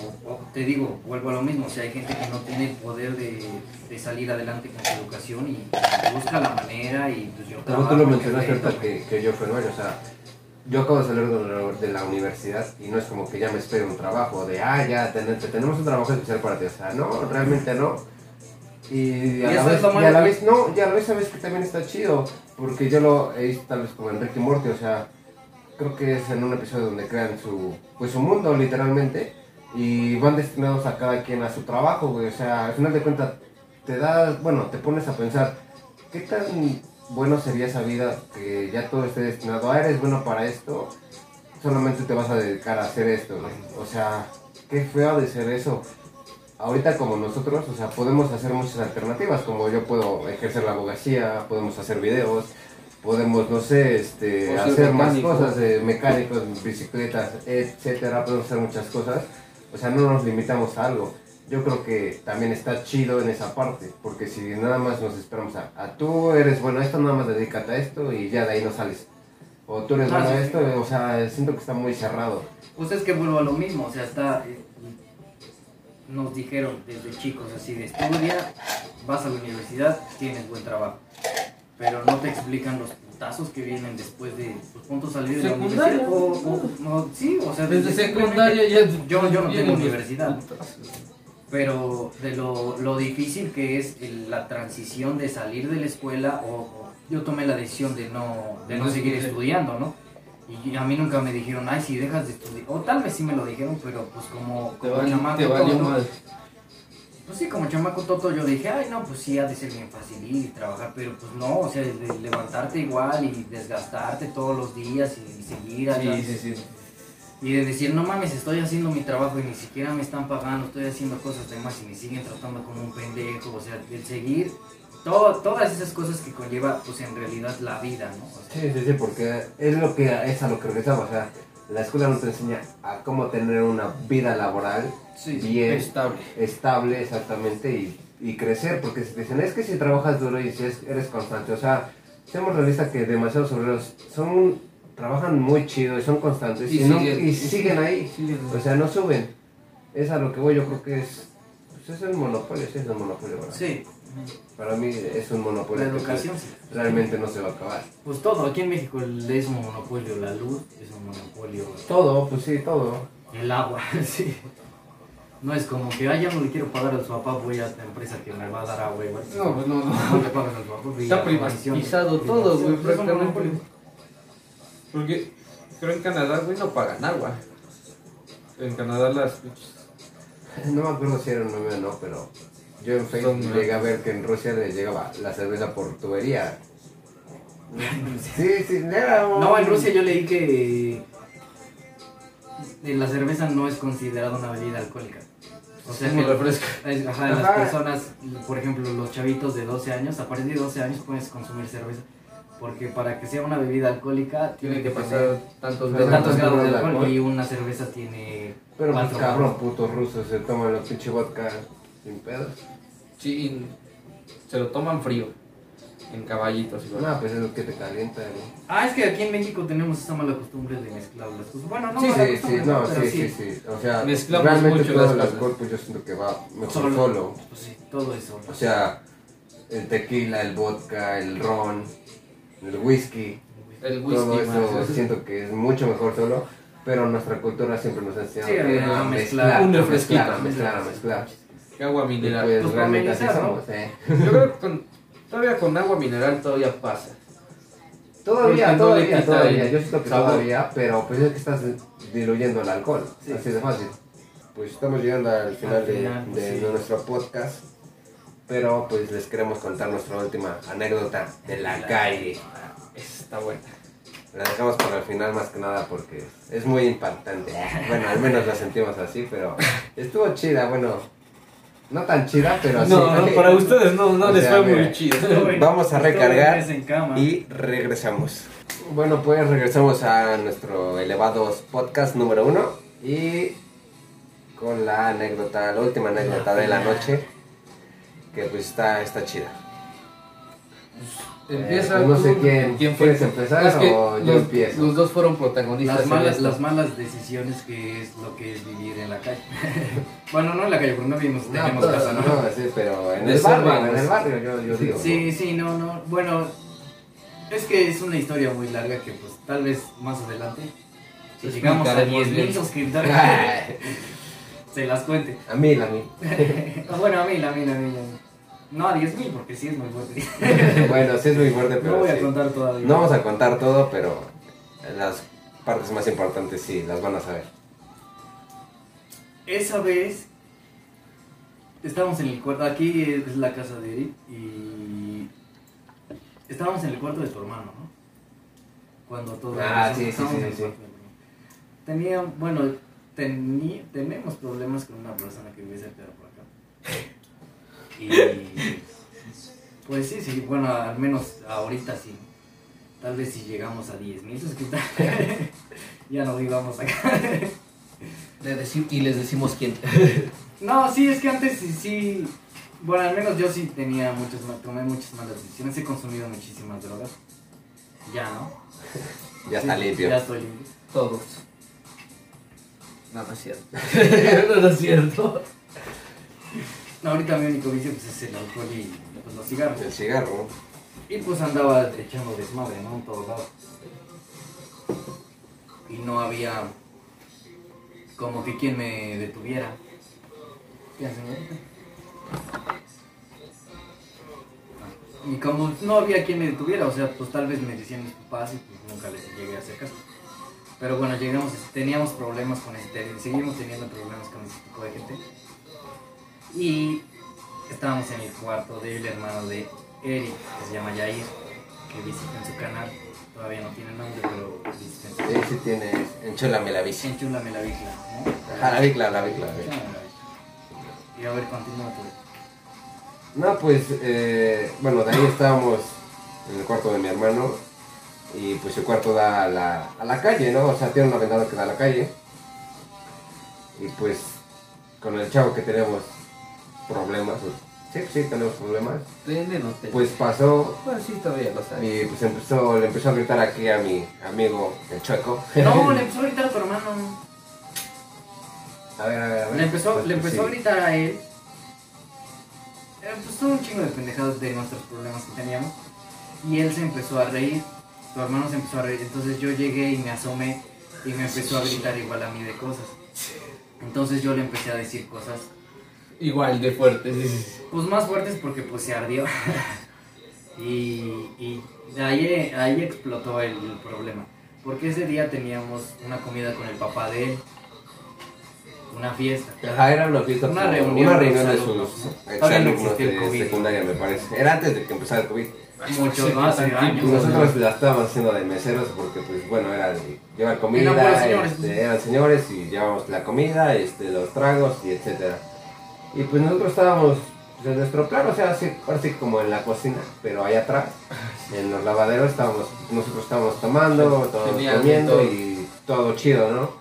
C: te digo, vuelvo a lo mismo, o sea, hay gente que no tiene el poder de, de salir adelante con su educación y busca la manera y pues yo trabajo,
A: tú lo mencionaste ahorita que, que yo fui nuevo, o sea, yo acabo de salir de la, universidad y no es como que ya me espere un trabajo, de, ah, ya ten- te- tenemos un trabajo especial para ti, o sea, no, realmente no. Y a,
C: Y
A: la vez, y a la no, y a la vez sabes que también está chido, porque yo lo he visto tal vez como Enrique Morty, o sea, creo que es en un episodio donde crean su, pues su mundo literalmente, y van destinados a cada quien a su trabajo, güey. O sea, al final de cuentas, te das, bueno, te pones a pensar, ¿qué tan bueno sería esa vida que ya todo esté destinado a eres bueno para esto? Solamente te vas a dedicar a hacer esto. O sea, qué feo de ser eso. Ahorita como nosotros, o sea, podemos hacer muchas alternativas, como yo puedo ejercer la abogacía, podemos hacer videos, podemos, no sé, este, hacer más cosas de mecánicos, bicicletas, etcétera, podemos hacer muchas cosas. O sea, no nos limitamos a algo. Yo creo que también está chido en esa parte, porque si nada más nos esperamos a, a tú eres bueno a esto, nada más dedícate a esto y ya de ahí no sales. O tú eres
C: Ah,
A: bueno a esto, o sea, siento que está muy cerrado.
C: Pues es que vuelvo a lo mismo, o sea, está. eh, nos dijeron desde chicos así de estudia, vas a la universidad, tienes buen trabajo. Pero no te explican los putazos que vienen después de pues, punto salir de la universidad. O, o- o- sí, o sea,
B: Desde
C: desde
B: secundaria ya.
C: Yo, yo no tengo
B: los
C: universidad,
B: putazos.
C: Pero de lo, lo difícil que es el- la transición de salir de la escuela o, o yo tomé la decisión de no, de no seguir estudiando, ¿no? Y a mí nunca me dijeron, ay, si dejas de estudiar, o tal vez sí me lo dijeron, pero pues como,
B: Te
C: como
B: valió,
C: chamaco
B: te valió
C: tonto,
B: mal.
C: pues sí, como chamaco toto yo dije, ay, no, pues sí, ha de ser bien fácil ir y trabajar, pero pues no, o sea, de levantarte igual y desgastarte todos los días y, seguir allá.
B: Sí, sí, sí.
C: Y de decir, no mames, estoy haciendo mi trabajo y ni siquiera me están pagando, estoy haciendo cosas de más y me siguen tratando como un pendejo, o sea, el seguir todo, todas esas cosas que conlleva, pues en realidad la vida, ¿no? O sea,
A: Sí, sí, sí, porque es lo que es a lo que regresamos. O sea, la escuela no te enseña a cómo tener una vida laboral
C: Sí,
A: bien
B: Estable.
A: estable exactamente y, y crecer, porque si te dicen es que si trabajas duro y si es- eres constante, o sea, seamos realistas que demasiados obreros son trabajan muy chido y son constantes y,
B: Y
A: no-
B: siguen-
A: y siguen ahí,
B: siguen.
A: o sea, no suben. Es a lo que voy, yo creo que es pues es el monopolio, sí es el monopolio, ¿verdad?
C: sí,
A: Para mí es un monopolio
C: la educación,
A: realmente no se va a acabar.
C: Pues todo, aquí en México es un monopolio la luz, es un monopolio
A: Todo, pues sí, todo.
C: el agua, sí. No es como que, ay, ya no le quiero pagar a su papá, voy a esta empresa que me va a dar agua igual.
B: No, pues no, no.
C: No le pagas a su papá.
B: Está privatizado todo, güey, prácticamente. Porque creo en Canadá, güey, no pagan agua. En Canadá las
A: No me acuerdo si era un meme o no, pero yo en Facebook
B: Son-
A: llegué a ver que en Rusia le llegaba la cerveza por tubería. Sí, sí, era un-
C: No, en Rusia yo leí que eh, la cerveza no es considerada una bebida alcohólica. O sea,
B: como
C: que
B: refresco.
C: es- ajá, las
A: Ajá.
C: personas, por ejemplo, los chavitos de 12 años, a partir de 12 años puedes consumir cerveza. Porque para que sea una bebida alcohólica
B: Tiene que pasar tantos grados.
C: tantos grados de alcohol
A: alcohol.
C: y una cerveza tiene
A: Pero pues
C: cuatro
A: cabrón,
C: grados.
A: putos rusos se toman los pinche vodka sin pedos.
B: Sí, y se lo toman frío. En caballitos y
A: No, pues es lo que te calienta.
C: Ah, es que aquí en México tenemos esa mala costumbre de mezclar las cosas. Bueno, no
A: Sí,
C: mala
A: sí, sí, no, sí, sí, sí. O sea,
B: Mezclamos
A: realmente
B: mucho
A: todo
B: las
A: el alcohol, pues yo siento que va mejor
C: Solo.
A: solo.
C: Pues sí, todo eso.
A: O sea, el tequila, el vodka, el ron, el whisky.
B: El
A: todo
B: whisky
A: eso
B: más.
A: siento que es mucho mejor solo, pero nuestra cultura siempre nos ha enseñado
C: Sí,
A: que
C: a
A: a
C: mezclar.
B: Un refresquito.
A: mezclar, a mezclar, a mezclar.
B: Agua
A: Y
B: mineral.
A: pues
C: Pues
A: realmente así somos, eh.
B: Yo creo que con- todavía con agua mineral todavía pasa.
A: Todavía, todavía, todavía, yo siento que
B: sabor.
A: todavía, pero pues es que estás diluyendo el alcohol,
C: Sí.
A: así de fácil. Pues estamos llegando al final, de,
C: final,
A: de
C: sí.
A: nuestro podcast, pero pues les queremos contar nuestra última anécdota de la calle.
B: Está buena.
A: La dejamos para el final más que nada porque es muy impactante. Bueno, al menos la sentimos así, pero estuvo chida, bueno, no tan chida, pero sí.
B: No, no, para ustedes no, no
A: O
B: les
A: sea,
B: fue muy chido.
A: Vamos a recargar y regresamos. Bueno, pues regresamos a nuestro elevados podcast número uno y con la anécdota, la última anécdota de la noche, que pues está, está chida.
B: Empieza
A: Eh, pues no sé
B: tú,
A: quién- ¿quieres empezar
B: Es que
A: o yo
B: los,
A: empiezo?
B: Los dos fueron protagonistas.
C: Las malas, las malas decisiones que es lo que es vivir en la calle. bueno, no en la calle, porque no vivimos,
A: No,
C: tenemos
A: pero-
C: casa, ¿no?
A: no, sí, pero en el barrio, en el barrio yo, yo digo.
C: Sí, sí, no, no. Bueno, es que es una historia muy larga que pues tal vez más adelante, si llegamos a
B: Explicaremos
C: 10.000
B: bien.
C: suscriptores, se las cuente.
A: a mí, a mí.
C: Ah, bueno, a mí, a mí, a mí. a mí. No a 10.000 porque sí es muy fuerte.
A: Bueno, sí es muy fuerte, pero
C: no voy a
A: sí.
C: contar todavía.
A: No vamos a contar todo, pero las partes más importantes sí, las van a saber.
C: esa vez estábamos en el cuarto, aquí es la casa de Eric y estábamos en el cuarto de tu hermano, ¿no? Cuando todo
A: Ah, sí, sí, sí, sí.
C: Tenía, bueno, tení- tenemos problemas con una persona que vive cerca de por acá. Y pues sí, sí, bueno, al menos ahorita sí. Tal vez si llegamos a 10 mil suscriptores, ya nos íbamos acá.
B: Y les decimos quién.
C: No, sí, es que antes sí, sí. Bueno, al menos yo sí tenía muchas, tomé muchas malas decisiones. He consumido muchísimas drogas. Ya, ¿no?
A: Ya está limpio.
C: Ya estoy limpio.
B: Todos. No, no es cierto. no, no es cierto.
C: No, ahorita mi único vicio pues, es el alcohol y pues, los cigarros.
A: El cigarro.
C: Y pues andaba echando desmadre, ¿no? En todos lados. Y no había como que quien me detuviera. ¿Qué hacen, señorita? Y como no había quien me detuviera, o sea, pues tal vez me decían mis papás y pues nunca les llegué a hacer caso. Pero bueno, llegamos, teníamos problemas con este, seguimos teniendo problemas con este tipo de gente. Y estábamos en el cuarto del hermano de Eric, que se llama Yair, que visiten su canal. Todavía no tiene nombre, pero visiten su
A: Sí,
C: canal.
A: sí tiene. Enchúlame la bici.
C: Enchúlame la bicla, ¿no?
A: Ajá, la bicla, la bicla.
C: Y a ver, continúa tú.
A: No, pues, eh, bueno, de ahí estábamos en el cuarto de mi hermano. Y pues el cuarto da a la, a la calle, ¿no? O sea, tiene una ventana que da a la calle. Y pues, con el chavo que tenemos problemas. sí, sí, tenemos problemas. Pues pasó
B: Bueno, sí, todavía lo sabes.
A: y pues empezó, le empezó a gritar aquí a mi amigo, el chueco.
C: No, le empezó a gritar a tu hermano.
A: A ver, a ver, a ver.
C: Le empezó,
A: Pues,
C: le
A: pues,
C: empezó a gritar a él. Eh, pues todo un chingo de pendejadas de nuestros problemas que teníamos. Y él se empezó a reír. Tu hermano se empezó a reír. Entonces yo llegué y me asomé y me empezó a gritar igual a mí de cosas. Entonces yo le empecé a decir cosas
B: Igual de fuerte, sí, sí, sí.
C: pues más fuertes porque pues se ardió. y y ahí, ahí explotó el, el problema. Porque ese día teníamos una comida con el papá de él. Una fiesta.
A: Ajá, era una fiesta,
C: Una reunión
A: una reunión de sus
C: Todavía no
A: exalumnos
C: existía el
A: de
C: COVID.
A: secundaria, me parece. Era antes de que empezara el COVID.
C: Muchos
B: Sí,
C: más años.
A: Nosotros la estábamos haciendo de meseros porque, pues, bueno, era de llevar comida,
C: Eran señores.
A: este, eran señores y llevábamos la comida, este, los tragos y etcétera. Y pues nosotros estábamos pues, en nuestro plano, o sea, así, ahora sí como en la cocina, pero allá atrás, en los lavaderos, estábamos, nosotros estábamos tomando, todos
B: Genial,
A: comiendo
B: todo.
A: y todo chido, ¿no?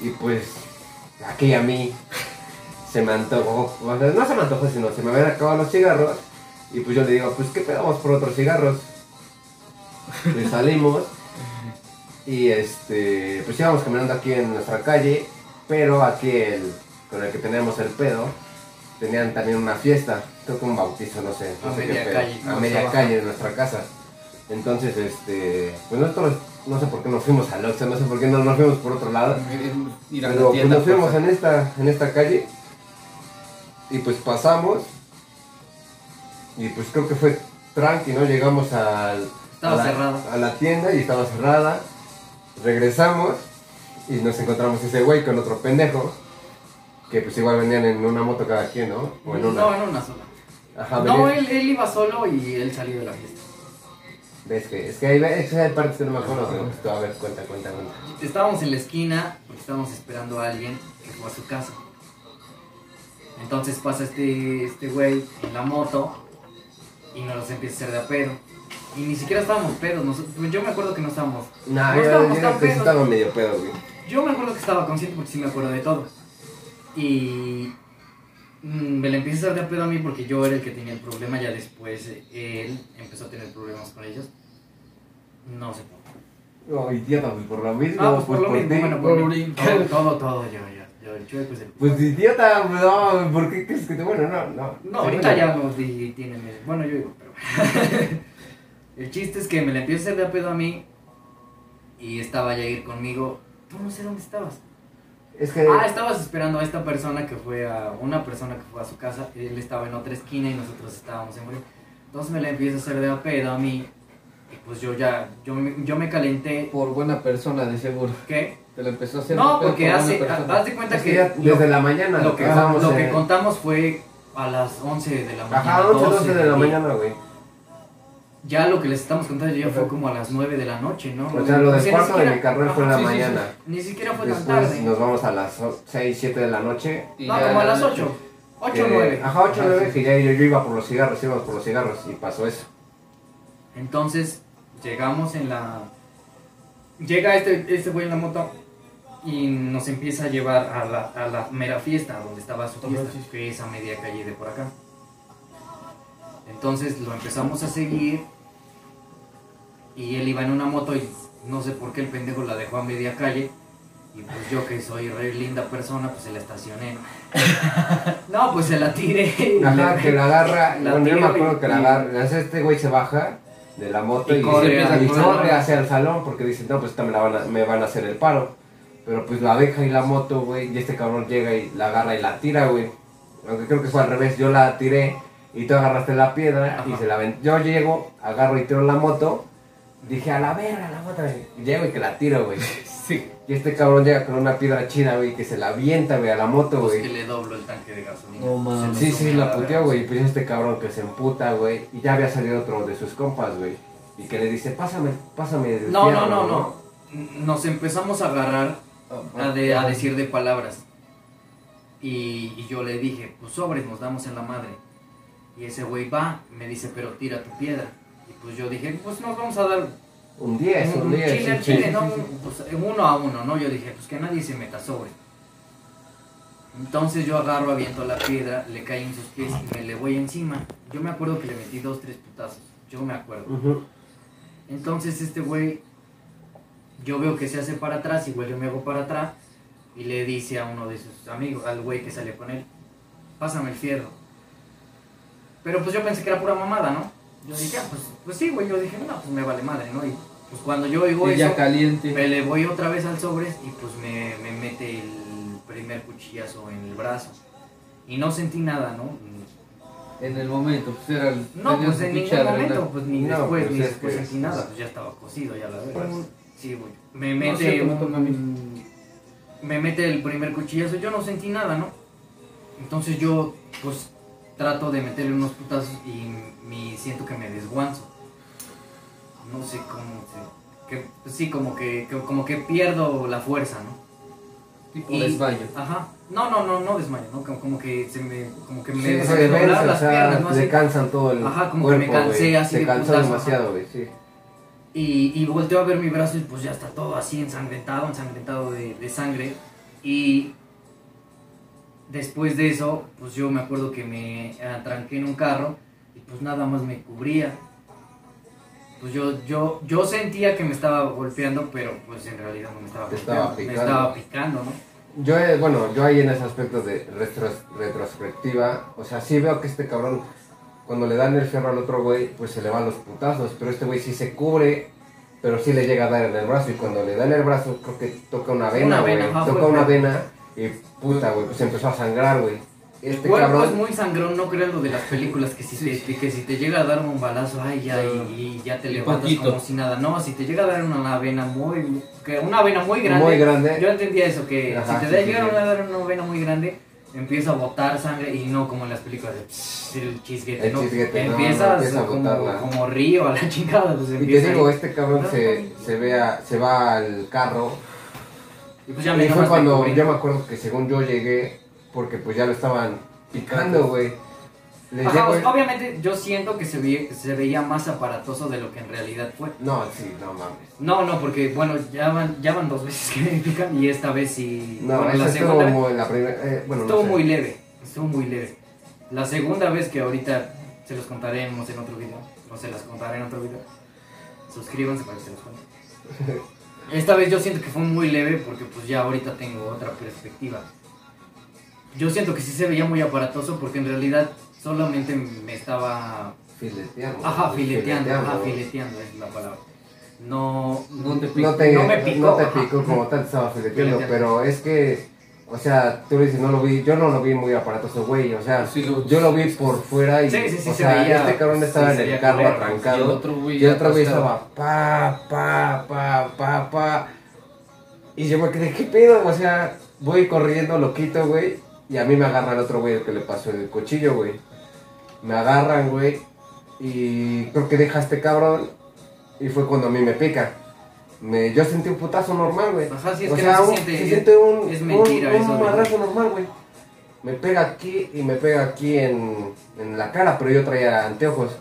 A: Y pues, aquí a mí se me antojó, o sea, no se me antojó, sino se me habían acabado los cigarros. Y pues yo le digo, pues qué pedo, vamos por otros cigarros. Y salimos. Y este, pues íbamos caminando aquí en nuestra calle. Pero aquí el, con el que teníamos el pedo, tenían también una fiesta. Creo que un bautizo, no sé. No
C: A
A: sé qué
C: media
A: pedo,
C: calle,
A: A media calle en nuestra casa. Entonces, este, pues nosotros, no sé por qué nos fuimos al Oxxo, no sé por qué no nos fuimos por otro lado.
B: Ir a la
A: Pero pues nos fuimos
B: pues,
A: en esta, en esta calle y pues pasamos y pues creo que fue tranqui, ¿no? Llegamos al,
C: Estaba
A: a, la, a la tienda y estaba cerrada. Regresamos y nos encontramos ese güey con otro pendejo que pues igual venían en una moto cada quien, ¿no? O en una.
C: No, en una sola.
A: Ajá,
C: No, él, él iba solo y él salió de la fiesta.
A: Ves que, es que hay, hay partes que no me acuerdo, pero pues, a ver, cuenta, cuenta, cuenta.
C: Estábamos en la esquina porque estábamos esperando a alguien que fue a su casa. Entonces pasa este este güey en la moto y nos empieza a hacer de a pedo. Y ni siquiera estábamos pedos. nosotros- yo me acuerdo que no estábamos.
A: Nah,
C: No
A: yo,
C: estábamos
A: yo
C: tan pedos.
A: estaba medio pedo, güey.
C: Yo me acuerdo que estaba consciente porque sí me acuerdo de todo. Y mm, me le empieza a hacer de pedo a mí porque yo era el que tenía el problema. Ya después eh, él empezó a tener problemas con ellos. No sé por qué.
A: No, idiota, pues por lo mismo.
C: No, pues por lo
A: por
C: mismo.
A: ti.
C: Bueno,
B: por
C: por mí. Todo, todo, todo, yo, yo. Yo, el chueco es el
A: Pues idiota, pues, no, ¿por qué crees que te... Bueno, no, no.
C: No, ahorita ya nos di- tienen. Bueno, yo digo, pero. el chiste es que me le empiezo a hacer de a pedo a mí. Y estaba ya ir conmigo. Tú no sé dónde estabas.
A: Es que...
C: Ah, estabas esperando a esta persona que fue a. Una persona que fue a su casa. Él estaba en otra esquina y nosotros estábamos en. Entonces me le empiezo a hacer de a pedo a mí. pues yo ya, yo, me- yo me calenté.
B: Por buena persona, de seguro.
C: ¿Qué?
B: Te lo empezó a hacer.
C: No, porque
B: por
C: hace, haz de cuenta
A: Es
C: que
A: que ya
C: lo-
A: desde la mañana
C: lo que, lo que
A: en-
C: contamos fue a las 11 de la mañana.
A: Ajá, 11, 12 de la mañana, güey.
C: Ya lo que les estamos contando ya fue como a las 9 de la noche, ¿no?
A: O sea, lo del cuarto de mi carrera fue en la
C: sí,
A: mañana.
C: sí. Ni siquiera fue tan tarde.
A: nos vamos a las 6, 7 de la noche.
B: Y
C: No, como a las
B: la
C: 8.
B: noche.
C: 8
A: que-
C: o 9.
A: Ajá, 8 o 9, que ya yo, yo iba por los cigarros, íbamos por los cigarros y pasó eso.
C: Entonces, llegamos en la. Llega este, este güey en la moto y nos empieza a llevar a la, a la mera fiesta, donde estaba su fiesta, que es a media calle de por acá. Entonces lo empezamos a seguir y él iba en una moto y no sé por qué el pendejo la dejó a media calle. Y pues yo que soy re linda persona, pues se la estacioné. No, pues se la tiré.
A: Ajá, que la agarra,
C: la
A: bueno, yo me acuerdo que la agarra, este güey se baja de la moto
C: Y
A: y,
C: corre
A: se y corre hacia el salón porque dice, no, pues esta me, la van a, me van a hacer el paro. Pero pues la deja y la moto, güey, y este cabrón llega y la agarra y la tira, güey. Aunque creo que fue al revés, yo la tiré y tú agarraste la piedra y se la ven. Yo llego, agarro y tiro la moto, dije, a la verga, la moto, y llego y que la tiro, güey.
B: Sí.
A: Y este cabrón llega con una piedra china, güey, que se la avienta, güey, a la moto,
C: Pues
A: güey.
C: que le doblo el tanque de gasolina.
B: No mames.
A: Sí,
C: lo
A: sí, la puteó, güey. Y pues este cabrón que se emputa, güey. Y ya había salido otro de sus compas, güey. Y que le dice, pásame, pásame. el
C: No, no,
A: fierro",
C: no, no. Nos empezamos a agarrar a, de- a decir de palabras. Y, y yo le dije, pues sobres, nos damos en la madre. Y ese güey va, me dice, pero tira tu piedra. Y pues yo dije, pues nos vamos a dar
A: Un 10,
C: un,
A: un
C: un
A: 10.
C: chile
A: sí,
C: chile,
A: sí,
C: ¿no?
A: sí.
C: Pues uno a uno, ¿no? Yo dije, pues que nadie se meta sobre. Entonces yo agarro, aviento la piedra, le cae en sus pies y me le voy encima. Yo me acuerdo que le metí dos, tres putazos. Yo me acuerdo. Entonces este güey, yo veo que se hace para atrás, igual yo me hago para atrás y le dice a uno de sus amigos, al güey que salió con él, pásame el fierro. Pero pues yo pensé que era pura mamada, ¿no? Yo dije, ah, pues, pues sí, güey, yo dije, no, pues me vale madre, ¿no? Y pues cuando yo oigo
B: Y ya
C: eso,
B: caliente.
C: me le voy otra vez al sobres y pues me, me mete el primer cuchillazo en el brazo. Y no sentí nada, ¿no?
B: En el momento, pues era el.
C: No, pues en ningún momento, pues ni
A: No,
C: después,
A: pues
C: ni
A: es
C: después
A: que-
C: sentí nada, pues ya estaba cocido ya la verdad. Sí, güey. Me
B: No
C: mete
B: sé,
C: un- me mete el primer cuchillazo, yo no sentí nada, ¿no? Entonces yo, pues, trato de meterle unos putazos y mi, siento que me desguanzo. No sé cómo. Que, pues sí, como que, que- como que pierdo la fuerza, ¿no?
B: Tipo
C: Y-
B: desmayo.
C: Ajá. No, no, no, no desmayo, ¿no? Como, como que se me, como que me
A: Sí, se o
C: las
A: sea,
C: piernas, ¿no?
A: le cansan todo el
C: Ajá, como que me
A: cuerpo,
C: cansé
A: güey.
C: así
A: Se
C: de putazo,
A: demasiado, güey, sí.
C: Y, y volteo a ver mi brazo y pues ya está todo así ensangrentado, ensangrentado de, de sangre. Y después de eso, pues yo me acuerdo que me atranqué en un carro y pues nada más me cubría. Pues yo, yo, yo sentía que me estaba golpeando, pero pues en realidad no me estaba
A: Te
C: golpeando,
A: estaba
C: me
A: picando.
C: estaba picando, ¿no?
A: Yo, eh, bueno, yo ahí en ese aspecto de retros- retrospectiva, o sea, sí veo que este cabrón, cuando le dan el fierro al otro güey, pues se le van los putazos, pero este güey sí se cubre, pero sí le llega a dar en el brazo, y cuando le da en el brazo, creo que toca una vena,
C: Una
A: güey,
C: ajá,
A: toca
C: fue-
A: una vena, y puta, güey, pues empezó a sangrar, güey. Este
C: cuerpo
A: cabrón,
C: es muy sangrón, no crean lo de las películas que si, te, que si te llega a dar un balazo, ay, ya, y, y ya te levantas
B: poquito.
C: como si nada. No, si te llega a dar una vena muy, que una vena muy grande,
A: Muy grande.
C: yo entendía eso, que
A: Ajá,
C: si te
A: sí, sí,
C: llega
A: sí.
C: a dar una vena muy grande, empieza a botar sangre y no como en las películas de pss, el chisguete,
A: El
C: ¿no?
A: chisguete, no, no,
C: Empiezas
A: empieza a
C: como, río a la chingada, pues
A: y te digo,
C: ahí.
A: este cabrón se, se, vea, se va al carro,
C: y pues ya me
A: y fue cuando, yo me acuerdo que según yo llegué, porque pues ya lo estaban picando, güey.
C: Ajá, pues, obviamente yo siento que se, ve- se veía más aparatoso de lo que en realidad fue.
A: No, sí, no mames.
C: No, no, porque bueno, ya van, ya van dos veces que me pican y esta vez sí.
A: No,
C: bueno, la
A: estuvo
C: segunda vez
A: muy, la primera, eh, bueno, no
C: estuvo
A: sé.
C: muy leve, estuvo muy leve. La segunda vez que ahorita se los contaremos en otro video, o se las contaré en otro video, suscríbanse para que se los cuente. Esta vez yo siento que fue muy leve porque pues ya ahorita tengo otra perspectiva. Yo siento que sí se veía muy aparatoso porque en realidad solamente me estaba
A: Fileteando.
C: Ajá, fileteando, ajá,
A: Fileteando.
C: fileteando es la palabra. No,
B: No te
A: No
B: pico.
A: te,
C: No me picó,
A: no te
C: ajá.
A: picó como tal, estaba fileteando,
C: Fileteando.
A: pero es que, o sea, tú le dices, no lo vi, yo no lo vi muy aparatoso, güey, o sea,
B: Sí, lo-
A: yo lo vi por fuera y,
C: Sí, sí, sí,
A: o
C: se
A: sea,
C: veía-
A: este cabrón estaba
C: sí,
A: en el carro arrancado
B: y el otro güey
A: y el otro güey
B: atascado.
A: estaba pa, pa, pa, pa, pa, y yo me quedé, ¿qué pedo? O sea, voy corriendo, lo quito, güey, y a mí me agarra el otro güey el que le pasó el cuchillo, güey, me agarran, güey, y creo que deja a este cabrón, y fue cuando a mí me pica. Me, yo sentí un putazo normal, güey.
C: Ajá, sí, es
A: o
C: que
A: sea,
C: no se
A: un-
C: siente-
A: se siente un,
C: es mentira
A: un, un normal, güey. Me pega aquí y me pega aquí en, en la cara, pero yo traía anteojos.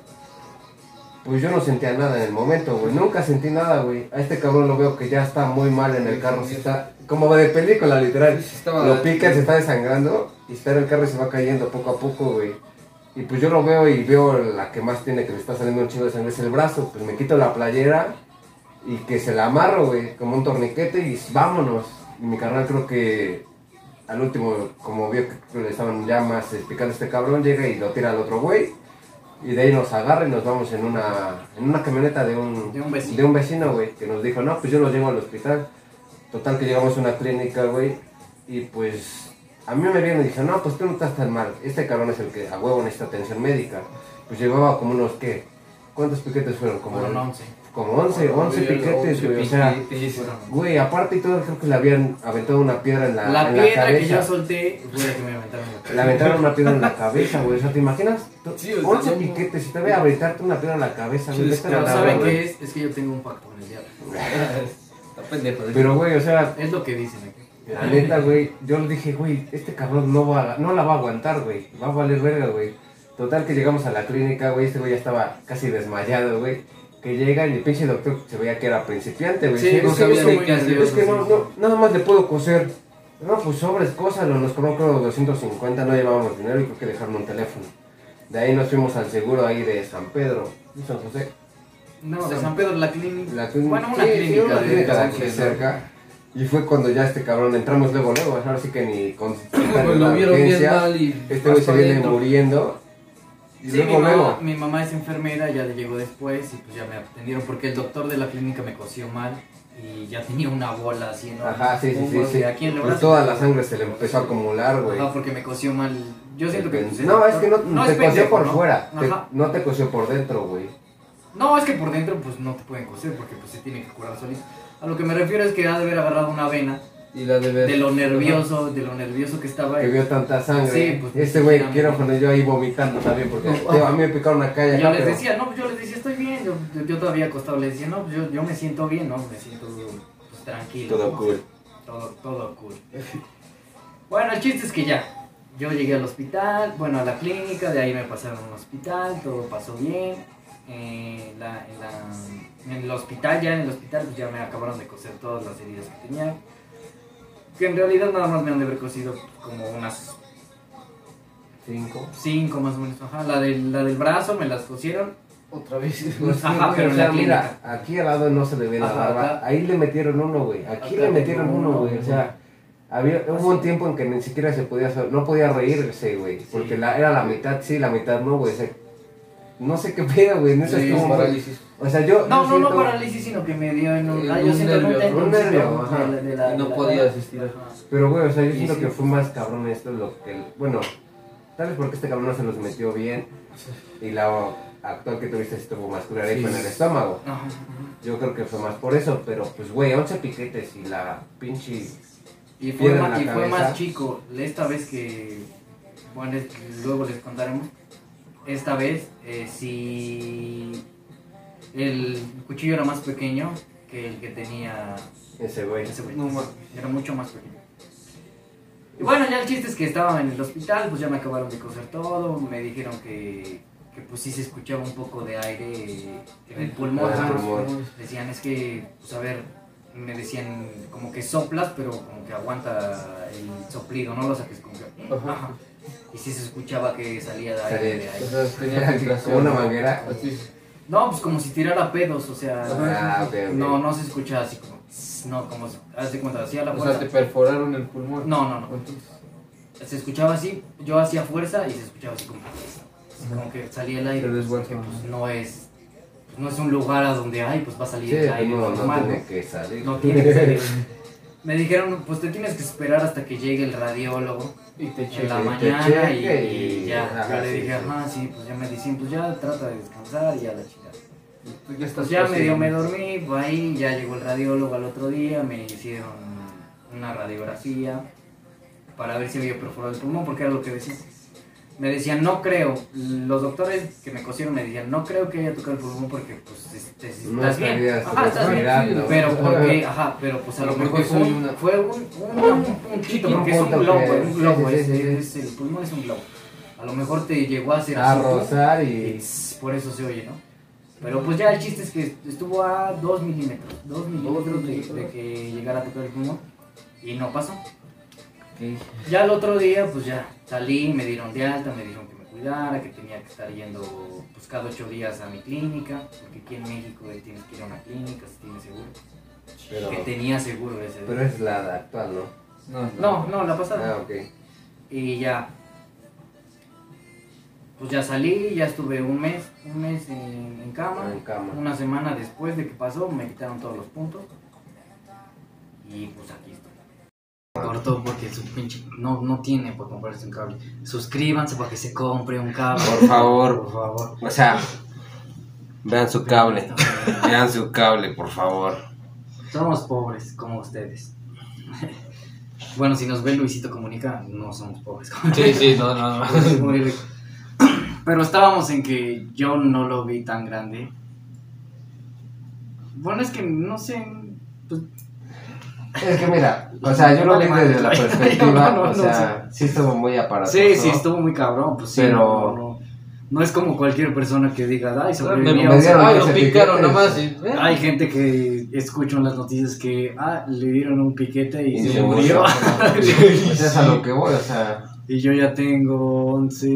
A: Pues yo no sentía nada en el momento, güey. Nunca sentí nada, güey. A este cabrón lo veo que ya está muy mal en el carro. Se está como de película, literal. Lo pica, se está desangrando y está en el carro y se va cayendo poco a poco, güey. Y pues yo lo veo y veo la que más tiene que le está saliendo un chingo de sangre es el brazo. Pues me quito la playera y que se la amarro, güey, como un torniquete y vámonos. Y mi carnal creo que al último, como vio que le estaban ya más picando a este cabrón, llega y lo tira al otro güey. Y de ahí nos agarra y nos vamos en una, en una camioneta de un,
C: De un vecino.
A: de un vecino, güey, que nos dijo, no, pues yo los llevo al hospital. Total que llegamos a una clínica, güey, y pues a mí me vieron y dije, no, pues tú no estás tan mal. Este cabrón es el que a huevo necesita atención médica. Pues llevaba como unos, ¿qué? ¿Cuántos piquetes fueron? Como,
C: Fueron 11.
A: Como 11, 11 piquetes, güey, o sea... Güey, aparte y todo, creo que le habían aventado una piedra en la,
C: La
A: en la
C: piedra que yo
A: cabeza.
C: solté fue la que me aventaron.
A: Le aventaron una piedra en la cabeza, güey. O sea, ¿te imaginas?
B: Sí, o sea,
A: 11
B: no-
A: piquetes y te voy a aventarte una piedra en la cabeza, güey.
B: Sí,
A: la
C: ¿saben qué es? Es que yo tengo un pacto con el diablo.
B: Está pendejo.
A: Pero, güey, o sea,
C: Es lo que dicen aquí.
A: la neta, güey, yo le dije, güey, este cabrón no, va no la va a aguantar, güey. Va a valer verga, güey. Total que llegamos a la clínica, güey. Este güey ya estaba casi desmayado, güey. Que llega y el pinche doctor se veía que era principiante, güey.
C: Sí,
A: es
B: no
A: que-
B: sabía
A: que-
B: qué hacer,
A: Es que no,
C: sí,
A: no, nada más le puedo coser. No, pues sobres, cosas, nos cobró creo 250, no llevábamos dinero y creo que dejaron un teléfono. De ahí nos fuimos al seguro ahí de San Pedro, de San José.
C: No, de San Pedro, la clínica.
A: La clínica,
C: Bueno, una
A: sí, sí,
C: clínica.
A: una
C: de-
A: clínica de
C: de-
A: aquí cerca. Y fue cuando ya este cabrón entramos luego, luego, ahora sí que ni con
B: Pues lo vieron bien mal y
A: Este güey se viene muriendo. Y
C: Sí,
A: luego,
C: mi, mamá, mi mamá es enfermera, ya llegó después y pues ya me atendieron porque el doctor de la clínica me cosió mal y ya tenía una bola así enorme.
A: Ajá, sí, sí, sí. Sí.
C: Aquí en el
A: Pues toda la sangre se le empezó a acumular, güey.
C: Ajá, porque me cosió mal. Yo siento que. pues,
A: no, es que no, te cosió por
C: ¿no?
A: fuera, te- no te cosió por dentro, güey.
C: No, es que por dentro pues no te pueden coser porque pues se tiene que curar solito. A lo que me refiero es que ha de haber agarrado una vena
B: Y la de ver.
C: de lo nervioso, de lo nervioso que estaba.
A: Que
C: y-
A: vio tanta sangre.
C: Sí, pues,
A: este güey,
C: sí,
A: quiero poner yo ahí vomitando también, porque tío, a mí me picaron una calle
C: Yo
A: acá,
C: les
A: pero-
C: decía, no, pues yo les decía, estoy bien. Yo, yo, yo todavía acostado les decía, no, pues yo, yo me siento bien, ¿no? Me siento pues, tranquilo.
F: Todo
C: ¿no?
F: cool.
C: Todo, todo cool. Bueno, el chiste es que ya. Yo llegué al hospital, bueno, a la clínica, de ahí me pasaron a un hospital, todo pasó bien. Eh, la- en, la- en el hospital, ya en el hospital, pues ya me acabaron de coser todas las heridas que tenía. Que en realidad nada más me han de haber cosido como unas
A: Cinco.
C: cinco más o menos. Ajá, la del, la del brazo me las cosieron.
B: Otra vez.
A: Pues sí,
C: Ajá, pero
A: o
C: en
A: sea,
C: la
A: mira, aquí al lado no se le ve la
C: Ajá,
A: barba.
C: acá.
A: Ahí le metieron uno, güey. Aquí
C: Acá
A: le metieron uno,
C: uno,
A: güey. O sea, había, hubo un tiempo en que ni siquiera se podía hacer, no podía reírse, güey. Porque la, era la mitad, sí, la mitad no, güey. o sea, no sé qué pedo, güey. No sé
B: Sí,
A: cómo.
B: parálisis.
A: O sea, yo.
C: No,
A: yo
C: no, no
A: siento-
C: parálisis, sino que me dio en un.
B: En
C: ah, yo
B: un
C: siento
B: nervio,
A: un nervio,
C: ¿no?
A: ajá.
C: De la- de la-
B: Y no
C: de la-
B: podía asistir.
C: Ajá.
A: Pero, güey, o sea, yo
B: Y
A: siento
B: sí.
A: que fue más cabrón esto lo que. Bueno, tal vez porque este cabrón no se los metió bien. Y la actual que tuviste estuvo más cura ahí
B: Sí.
A: en el estómago.
C: Ajá.
A: Yo creo que fue más por eso, pero pues, güey, 11 piquetes y la pinche.
C: Y fue, y fue más chico. Esta vez que. Bueno, luego les contaremos. Esta vez, eh, sí. El cuchillo era más pequeño que el que tenía
A: Ese güey.
C: ese güey.
B: No,
C: Era mucho más pequeño. Y bueno, ya el chiste es que estaba en el hospital, pues ya me acabaron de coser todo. Me dijeron que, que pues sí se escuchaba un poco de aire en el pulmón.
A: Ah.
C: Decían, es que, pues a ver, me decían como que soplas, pero como que aguanta el soplido, no lo saques como que. Ajá. Y sí se escuchaba que salía de aire. de
B: O
C: aire.
B: sea, tenía
A: una manguera.
B: Así.
C: No, pues como si tirara pedos, o sea.
A: Ah.
C: No, no se escucha así como. No, como. Haz de cuenta, hacía la
B: O sea, te perforaron el pulmón.
C: No, no, no.
B: Entonces,
C: Se escuchaba así, yo hacía fuerza y se escuchaba así como. Como que salía el aire. Pues, que, pues, no es. pues, no es un lugar a donde, ay, pues va a salir
A: Sí,
C: el aire
A: no, no
C: normal.
A: tiene
C: ¿no?
A: que salir.
C: No tiene que salir. Me dijeron, pues te tienes que esperar hasta que llegue el radiólogo
B: Y te
C: en la mañana y,
A: cheque
C: y
A: y-
C: ya.
A: ajá,
C: Yo le dije, ajá, sí, pues ya me dicen, pues ya trata de descansar y ya la chingada.
B: Tú ya estás
C: Pues ya medio me dormí, pues ahí ya llegó el radiólogo al otro día, me hicieron una radiografía para ver si había perforado el pulmón, porque era lo que decían. Me decían, no creo, los doctores que me cosieron me decían, no creo que haya tocado el pulmón porque pues este,
A: No
C: estás bien.
A: estarías
C: Ajá, estás bien. Pero porque, ajá, pero pues a lo mejor fue un,
B: una-
C: fue un, porque es un globo, es un globo,
A: sí,
C: es,
A: sí, sí.
C: es- el pulmón es un globo. A lo mejor te llegó a hacer
A: A rozar
C: y por eso se oye, ¿no? Pero pues ya el chiste es que estuvo a 2 milímetros, 2 milímetros de, de que llegara a tocar el pulmón y no pasó. Ya el otro día pues ya salí, me dieron de alta, me dijeron que me cuidara, que tenía que estar yendo pues cada 8 días a mi clínica, porque aquí en México eh, tienes que ir a una clínica si tienes seguro.
A: Pero,
C: Que tenía seguro ese
A: pero es la actual, ¿no?
B: No,
C: No, no, la pasada.
A: Ah, ok.
C: Y ya. Pues ya salí, ya estuve un mes, un mes en, en cama.
A: En cama.
C: Una semana después de que pasó, me quitaron todos los puntos. Y pues aquí estoy. Cortó porque su pinche. No, no tiene para comprarse un cable. Suscríbanse para que se compre un cable.
F: Por favor.
C: Por favor.
F: O sea, vean su cable. Vean su cable, por favor.
C: Somos pobres como ustedes. Bueno, si nos ve Luisito Comunica, no somos pobres. como
B: Sí, sí, no, no, no.
C: Muy rico. Pero estábamos en que yo no lo vi tan grande. Bueno, es que no sé.
A: Es que mira, o sea, yo lo vi desde la perspectiva,
C: No, no,
A: o
C: no,
A: sea, sí estuvo muy aparatoso.
C: sí, sí, estuvo muy cabrón. Pues sí,
A: Pero-
C: no, no, no es como cualquier persona que diga, ay,
B: me
A: dieron
B: Ay,
A: ese
B: lo picaron nomás y... eh.
C: hay gente que escucho en las noticias que, ah, le dieron un piquete y,
A: Y
C: se
A: se
C: murió.
A: murió. Pues es a lo que voy, o sea,
C: y yo ya tengo 11,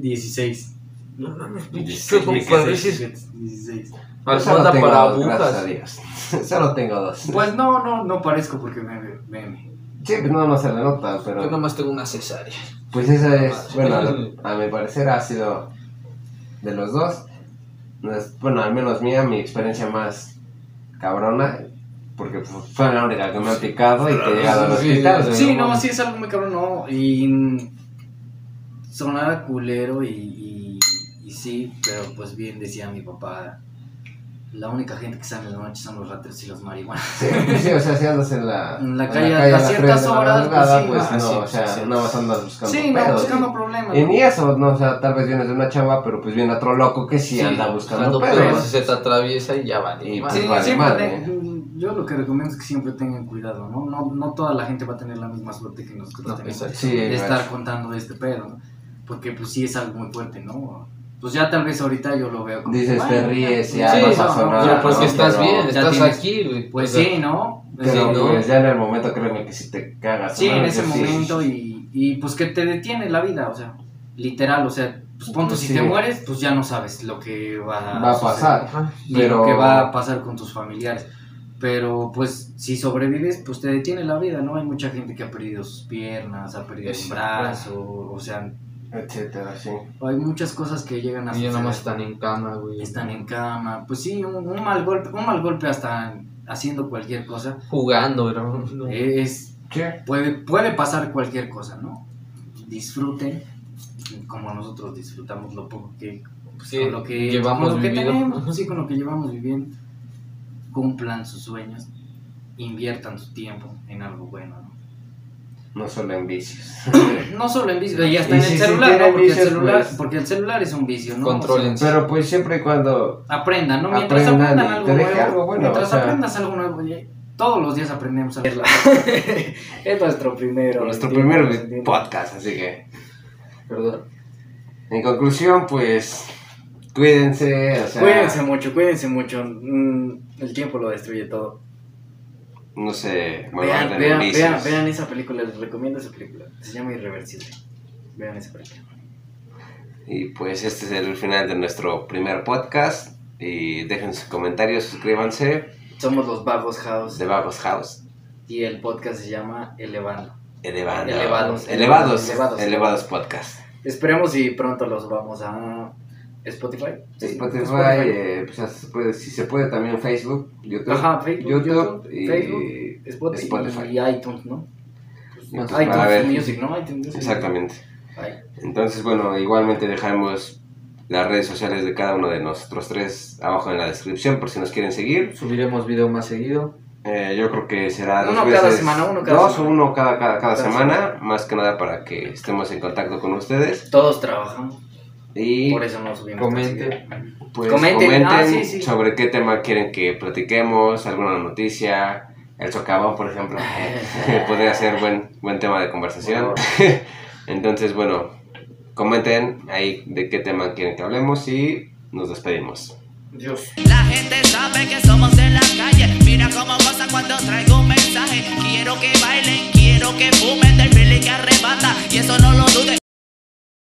C: 16.
B: No mames, pinche
F: 16,
B: como
C: 16,
B: pareces
C: 16.
A: yo solo
B: almohada
A: tengo
B: para
A: dos, gracias a
B: agujas.
A: Dios. Solo tengo dos.
C: Pues no, no, no parezco porque me me-
A: Sí, pues no, no se le nota,
B: Yo
A: pero
B: nomás tengo una cesárea.
A: pues esa es, bueno, a, a mi parecer ha sido de los dos, bueno, al menos mía, mi experiencia más cabrona, porque fu- fue la única que me ha picado y que he llegado al
B: Sí,
A: hospital.
B: sí,
C: Sí, no, sí es algo muy cabrón, no. Y sonaba culero y, y, y sí, pero pues bien decía mi papá, la única gente que sale en la noche son los rateros y los marihuanos.
A: Sí, pues sí, o sea, si andas en la,
C: En la
A: en
C: calle a
A: las
C: ciertas
A: la
C: horas, pues sí,
A: pues
C: ah,
A: no,
C: sí,
A: o sea,
C: sí, sí.
A: no vas a andar buscando
C: Sí, no,
A: pedos.
C: buscando problemas.
A: Y ni eso, no, o sea, tal vez vienes de una chamba, pero pues viene otro loco que sí,
C: Sí,
A: anda buscando pedos.
B: pedos se te atraviesa y ya vale.
A: Y
B: madre.
C: Sí,
A: pues vale
C: siempre
A: madre.
C: te- yo lo que recomiendo es que siempre tengan cuidado, ¿no? No, no toda la gente va a tener la misma suerte que nosotros
B: No,
C: tenemos.
A: Sí,
C: de estar contando de este pedo, ¿no? Porque pues sí es algo muy fuerte, ¿no? Pues ya tal vez ahorita yo lo veo como...
A: Dices, te ríes, ya
C: sí,
A: no
C: no,
A: pasó
C: no,
A: nada.
C: ya,
B: Ya, porque
A: ¿no?
B: estás
A: Pero-
B: bien, estás
C: tienes-
B: aquí, güey.
C: Pues
B: O sea,
C: sí, ¿no?
A: Pero
B: Sí, ¿no?
A: pues ya en el momento créeme que si te cagas.
C: Sí, en ese
A: Sí.
C: momento y, y pues que te detiene la vida, o sea, literal, o sea, pues punto, si
A: Sí.
C: te mueres, pues ya no sabes lo que va,
A: Va a pasar.
B: Ajá.
C: ni
A: pero-
C: lo que va a pasar con tus familiares. Pero pues si sobrevives, pues te detiene la vida, ¿no? Hay mucha gente que ha perdido sus piernas, ha perdido un brazo, o sea,
A: Etcétera, sí.
C: hay muchas cosas que llegan a
B: Y
C: suceder.
B: nomás están en cama, güey.
C: Están en cama, pues sí, un, un mal golpe, un mal golpe hasta haciendo cualquier cosa,
B: jugando. No.
C: es
A: Sí.
C: puede, puede pasar cualquier cosa, ¿no? Disfruten como nosotros disfrutamos lo poco que, pues, con lo que
B: llevamos
C: con lo que
B: vivido.
C: tenemos, pues, sí, con lo que llevamos viviendo. Cumplan sus sueños, inviertan su tiempo en algo bueno, ¿no?
A: Solo en vicios.
C: No solo en vicio, ya está en
A: si-
C: el celular, ¿no? Porque el
A: vicios,
C: celular,
A: pues-
C: porque el celular es un vicio, ¿no?
B: Controlen.
C: O sea,
A: Pero pues siempre y cuando
C: aprendan, ¿no? Mientras
A: Aprendan
C: aprendan
A: y
C: algo nuevo,
A: algo bueno,
C: mientras
A: o sea.
C: aprendas algo nuevo, todos los días aprendemos algo. es nuestro primero.
A: nuestro primer podcast, así que
B: Perdón.
A: en conclusión, pues cuídense, o sea,
C: Cuídense mucho, cuídense mucho. Mm, el tiempo lo destruye todo.
A: No sé,
C: Vean,
A: de
C: vean, vean, vean esa película, les recomiendo esa película. Se llama Irreversible. Vean esa película.
A: Y pues este es el final de nuestro primer podcast. Y dejen sus comentarios, suscríbanse.
C: Somos los Vagos House
A: The Vagos House.
C: y el podcast se llama Elevando.
A: Elevando.
C: Elevados.
A: Elevados.
C: Elevados.
A: Elevados podcast.
C: Esperemos y pronto los vamos a Spotify. Sí,
A: Spotify, eh, pues, se puede- si se puede también Facebook, YouTube,
C: Ajá, Facebook,
A: YouTube,
C: YouTube,
A: y
C: Facebook, Spotify,
A: Spotify.
C: y iTunes, ¿no?
A: YouTube
C: iTunes
A: para ver.
C: Music, ¿no? iTunes Music.
A: Exactamente. Entonces, bueno, igualmente dejaremos las redes sociales de cada uno de nosotros tres abajo en la descripción por si nos quieren seguir.
B: Subiremos video más seguido.
A: Eh, yo creo que será dos
C: Uno cada
A: veces-
C: semana, uno cada
A: dos
C: semana.
A: o uno cada, cada, cada
C: Cada
A: semana, más que nada para que estemos en contacto con ustedes.
C: Todos trabajamos,
A: Y
C: por eso no subimos.
B: Comente.
C: tan seguido.
A: pues
C: Comenten.
A: comenten,
C: Ah, sí, sí.
A: sobre qué tema quieren que platiquemos, alguna noticia, el socavón, por ejemplo. Podría ser buen, buen tema de conversación. Entonces, bueno, comenten ahí de qué tema quieren que hablemos y nos despedimos.
C: Dios.
G: La gente sabe que somos de la calle. Mira cómo pasa cuando traigo un mensaje. Quiero que bailen, quiero que fumen del feeling que arrebata. Y eso no lo dudes.